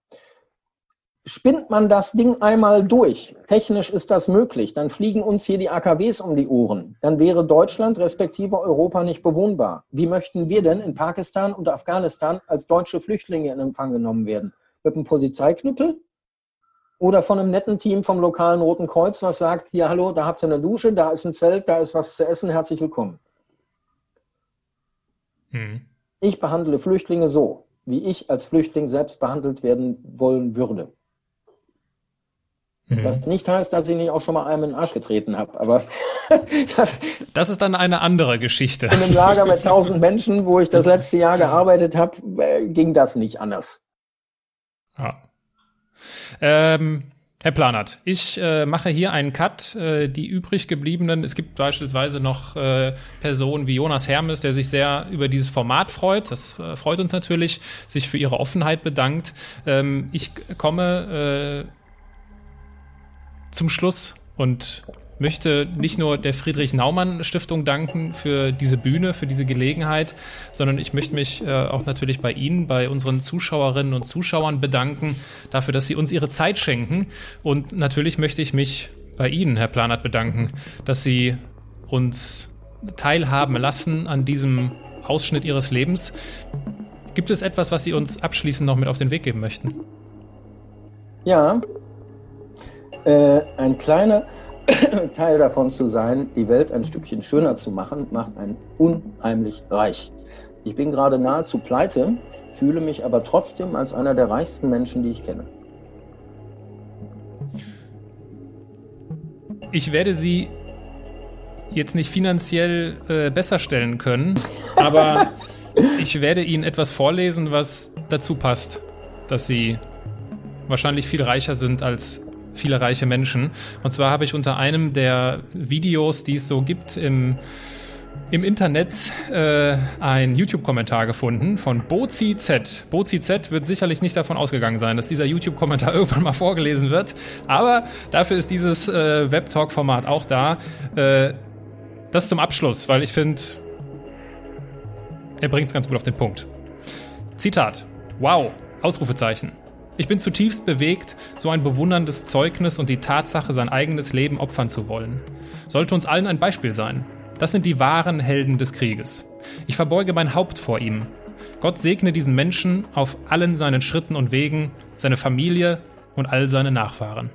Spinnt man das Ding einmal durch, technisch ist das möglich, dann fliegen uns hier die AKWs um die Ohren. Dann wäre Deutschland respektive Europa nicht bewohnbar. Wie möchten wir denn in Pakistan und Afghanistan als deutsche Flüchtlinge in Empfang genommen werden? Mit einem Polizeiknüppel? Oder von einem netten Team vom lokalen Roten Kreuz, was sagt, hier, hallo, da habt ihr eine Dusche, da ist ein Zelt, da ist was zu essen, herzlich willkommen. Hm. Ich behandle Flüchtlinge so wie ich als Flüchtling selbst behandelt werden wollen würde. Mhm. Was nicht heißt, dass ich nicht auch schon mal einem in den Arsch getreten habe, aber das, das ist dann eine andere Geschichte. In einem Lager mit tausend Menschen, wo ich das letzte Jahr gearbeitet habe, äh, ging das nicht anders. Ja. Ähm, Herr Planert, ich äh, mache hier einen Cut. Äh, die übrig gebliebenen, es gibt beispielsweise noch äh, Personen wie Jonas Hermes, der sich sehr über dieses Format freut. Das äh, freut uns natürlich, sich für ihre Offenheit bedankt. Ähm, ich komme äh, zum Schluss und möchte nicht nur der Friedrich Naumann Stiftung danken für diese Bühne, für diese Gelegenheit, sondern ich möchte mich äh, auch natürlich bei Ihnen, bei unseren Zuschauerinnen und Zuschauern bedanken dafür, dass Sie uns Ihre Zeit schenken. Und natürlich möchte ich mich bei Ihnen, Herr Planert, bedanken, dass Sie uns teilhaben lassen an diesem Ausschnitt Ihres Lebens. Gibt es etwas, was Sie uns abschließend noch mit auf den Weg geben möchten? Ja, äh, ein kleiner Teil davon zu sein, die Welt ein Stückchen schöner zu machen, macht einen unheimlich reich. Ich bin gerade nahezu pleite, fühle mich aber trotzdem als einer der reichsten Menschen, die ich kenne. Ich werde Sie jetzt nicht finanziell äh, besser stellen können, aber ich werde Ihnen etwas vorlesen, was dazu passt, dass Sie wahrscheinlich viel reicher sind als viele reiche Menschen. Und zwar habe ich unter einem der Videos, die es so gibt im im Internet äh, ein YouTube-Kommentar gefunden von Bozi Z. Bozi Z wird sicherlich nicht davon ausgegangen sein, dass dieser YouTube-Kommentar irgendwann mal vorgelesen wird. Aber dafür ist dieses äh, Web-Talk-Format auch da. Äh, das zum Abschluss, weil ich finde, er bringt es ganz gut auf den Punkt. Zitat. Wow. Ausrufezeichen. Ich bin zutiefst bewegt, so ein bewunderndes Zeugnis und die Tatsache, sein eigenes Leben opfern zu wollen. Sollte uns allen ein Beispiel sein. Das sind die wahren Helden des Krieges. Ich verbeuge mein Haupt vor ihm. Gott segne diesen Menschen auf allen seinen Schritten und Wegen, seine Familie und all seine Nachfahren.